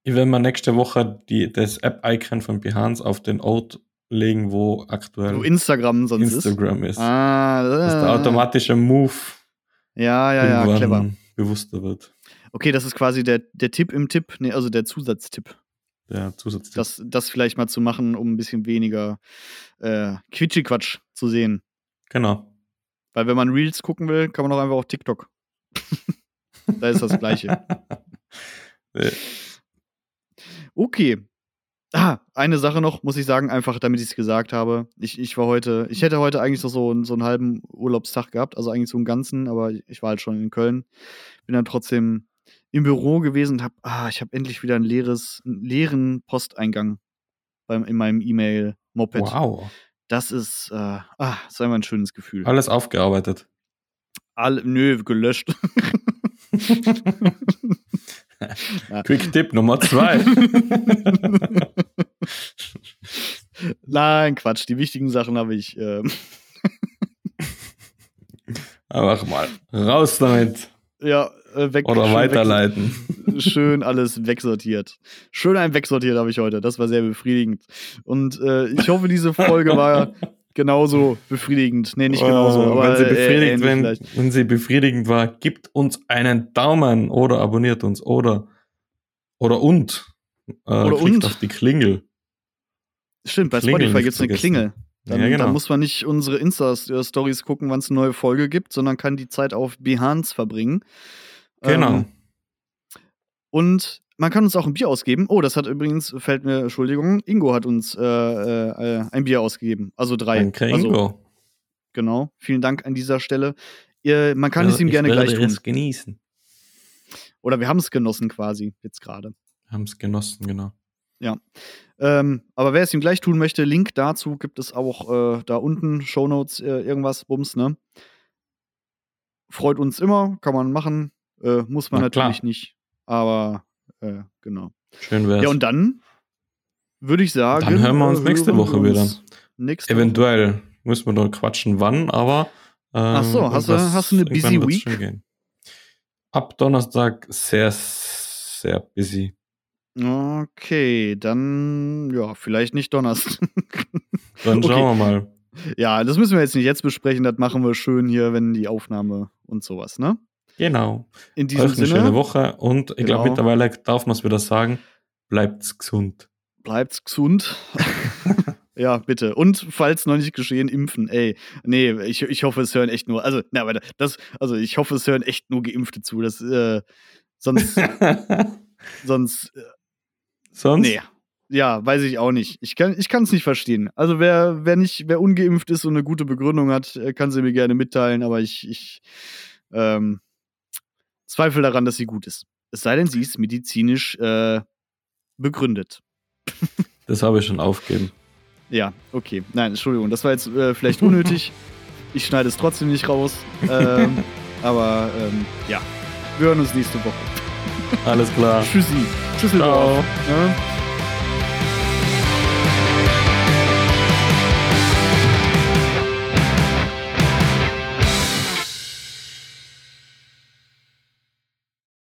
Ich werde mal nächste Woche die, das App-Icon von Behance auf den Ort legen, wo aktuell Wo Instagram sonst Instagram ist. ist. Ah, Dass der automatische Move Ja, ja, ja, clever. bewusster wird. Okay, das ist quasi der, der Tipp im Tipp, nee, also der Zusatztipp. Der Zusatz. Das, das vielleicht mal zu machen, um ein bisschen weniger äh, Quitschi-Quatsch zu sehen. Genau. Weil wenn man Reels gucken will, kann man auch einfach auf TikTok. da ist das Gleiche. Okay. Ah, eine Sache noch, muss ich sagen, einfach damit ich es gesagt habe. Ich, ich war heute, ich hätte heute eigentlich noch so, so einen halben Urlaubstag gehabt, also eigentlich so einen ganzen, aber ich war halt schon in Köln. Bin dann trotzdem im Büro gewesen und hab, ah, ich habe endlich wieder ein leeres, einen leeren Posteingang beim, in meinem E-Mail-Moped. wow. Das ist, äh, ah, ist einfach ein schönes Gefühl. Alles aufgearbeitet. Alle, nö, gelöscht. Quick Tipp Nummer zwei. Nein, Quatsch, die wichtigen Sachen habe ich. ähm, Einfach mal raus damit. Ja, äh, weg. Oder schön weiterleiten. Weg, schön alles wegsortiert. Schön ein wegsortiert habe ich heute. Das war sehr befriedigend. Und äh, ich hoffe, diese Folge war genauso befriedigend. Nee, nicht genauso, Äh, aber wenn, sie äh, befriedigt, ähnlich wenn, wenn sie befriedigend war, gibt uns einen Daumen oder abonniert uns oder oder und äh, Oder und. auf die Klingel. Stimmt, bei Klingel Spotify gibt es eine. Klingel. Dann, ja, genau. dann muss man nicht unsere Insta-Stories gucken, wann es eine neue Folge gibt, sondern kann die Zeit auf Behance verbringen. genau. Ähm, und man kann uns auch ein Bier ausgeben. Oh, das hat übrigens, fällt mir, Entschuldigung, Ingo hat uns äh, äh, äh, ein Bier ausgegeben. Also drei. Danke, Also, Ingo. genau. Vielen Dank an dieser Stelle. Ihr, man kann es ihm gerne gleich tun. es genießen. Oder wir haben es genossen quasi, jetzt gerade. Haben es genossen, genau. Ähm, aber wer es ihm gleich tun möchte, Link dazu gibt es auch äh, da unten, Shownotes, äh, irgendwas, Bums, ne? Freut uns immer, kann man machen. Äh, muss man Na klar. natürlich nicht. Aber äh, genau. Schön wär's. Ja, und dann würde ich sagen. Dann hören wir uns äh, nächste Woche wieder. Nächste Woche. Eventuell müssen wir noch quatschen, wann, aber. Ähm, Ach so, hast du- hast du eine busy week? Ab Donnerstag sehr, sehr busy. Okay, dann, ja, vielleicht nicht Donnerstag. Dann Okay. schauen wir mal. ja, das müssen wir jetzt nicht jetzt besprechen. Das machen wir schön hier, wenn die Aufnahme und sowas, ne? Genau. In diesem Euch eine Sinne. schöne Woche und ich Genau. glaube, mittlerweile darf man es wieder sagen: bleibt's gesund. Bleibt's gesund. ja, bitte. Und falls noch nicht geschehen, impfen. Ey, nee, ich, ich hoffe, es hören echt nur, also, na, aber das, also ich hoffe, es hören echt nur Geimpfte zu. Das, äh, sonst, sonst, äh, Sonst? nee. Ja, weiß ich auch nicht. Ich kann ich es nicht verstehen. Also wer, wer nicht, wer ungeimpft ist und eine gute Begründung hat, äh, kann sie mir gerne mitteilen, aber ich, ich ähm, zweifle daran, dass sie gut ist. Es sei denn, sie ist medizinisch äh, begründet. Das habe ich schon aufgegeben. Ja, okay. Nein, Entschuldigung, das war jetzt äh, vielleicht unnötig. ich schneide es trotzdem nicht raus. Ähm, aber ähm, ja, wir hören uns nächste Woche. Alles klar. Tschüssi. Tschüsseldorf. Ciao.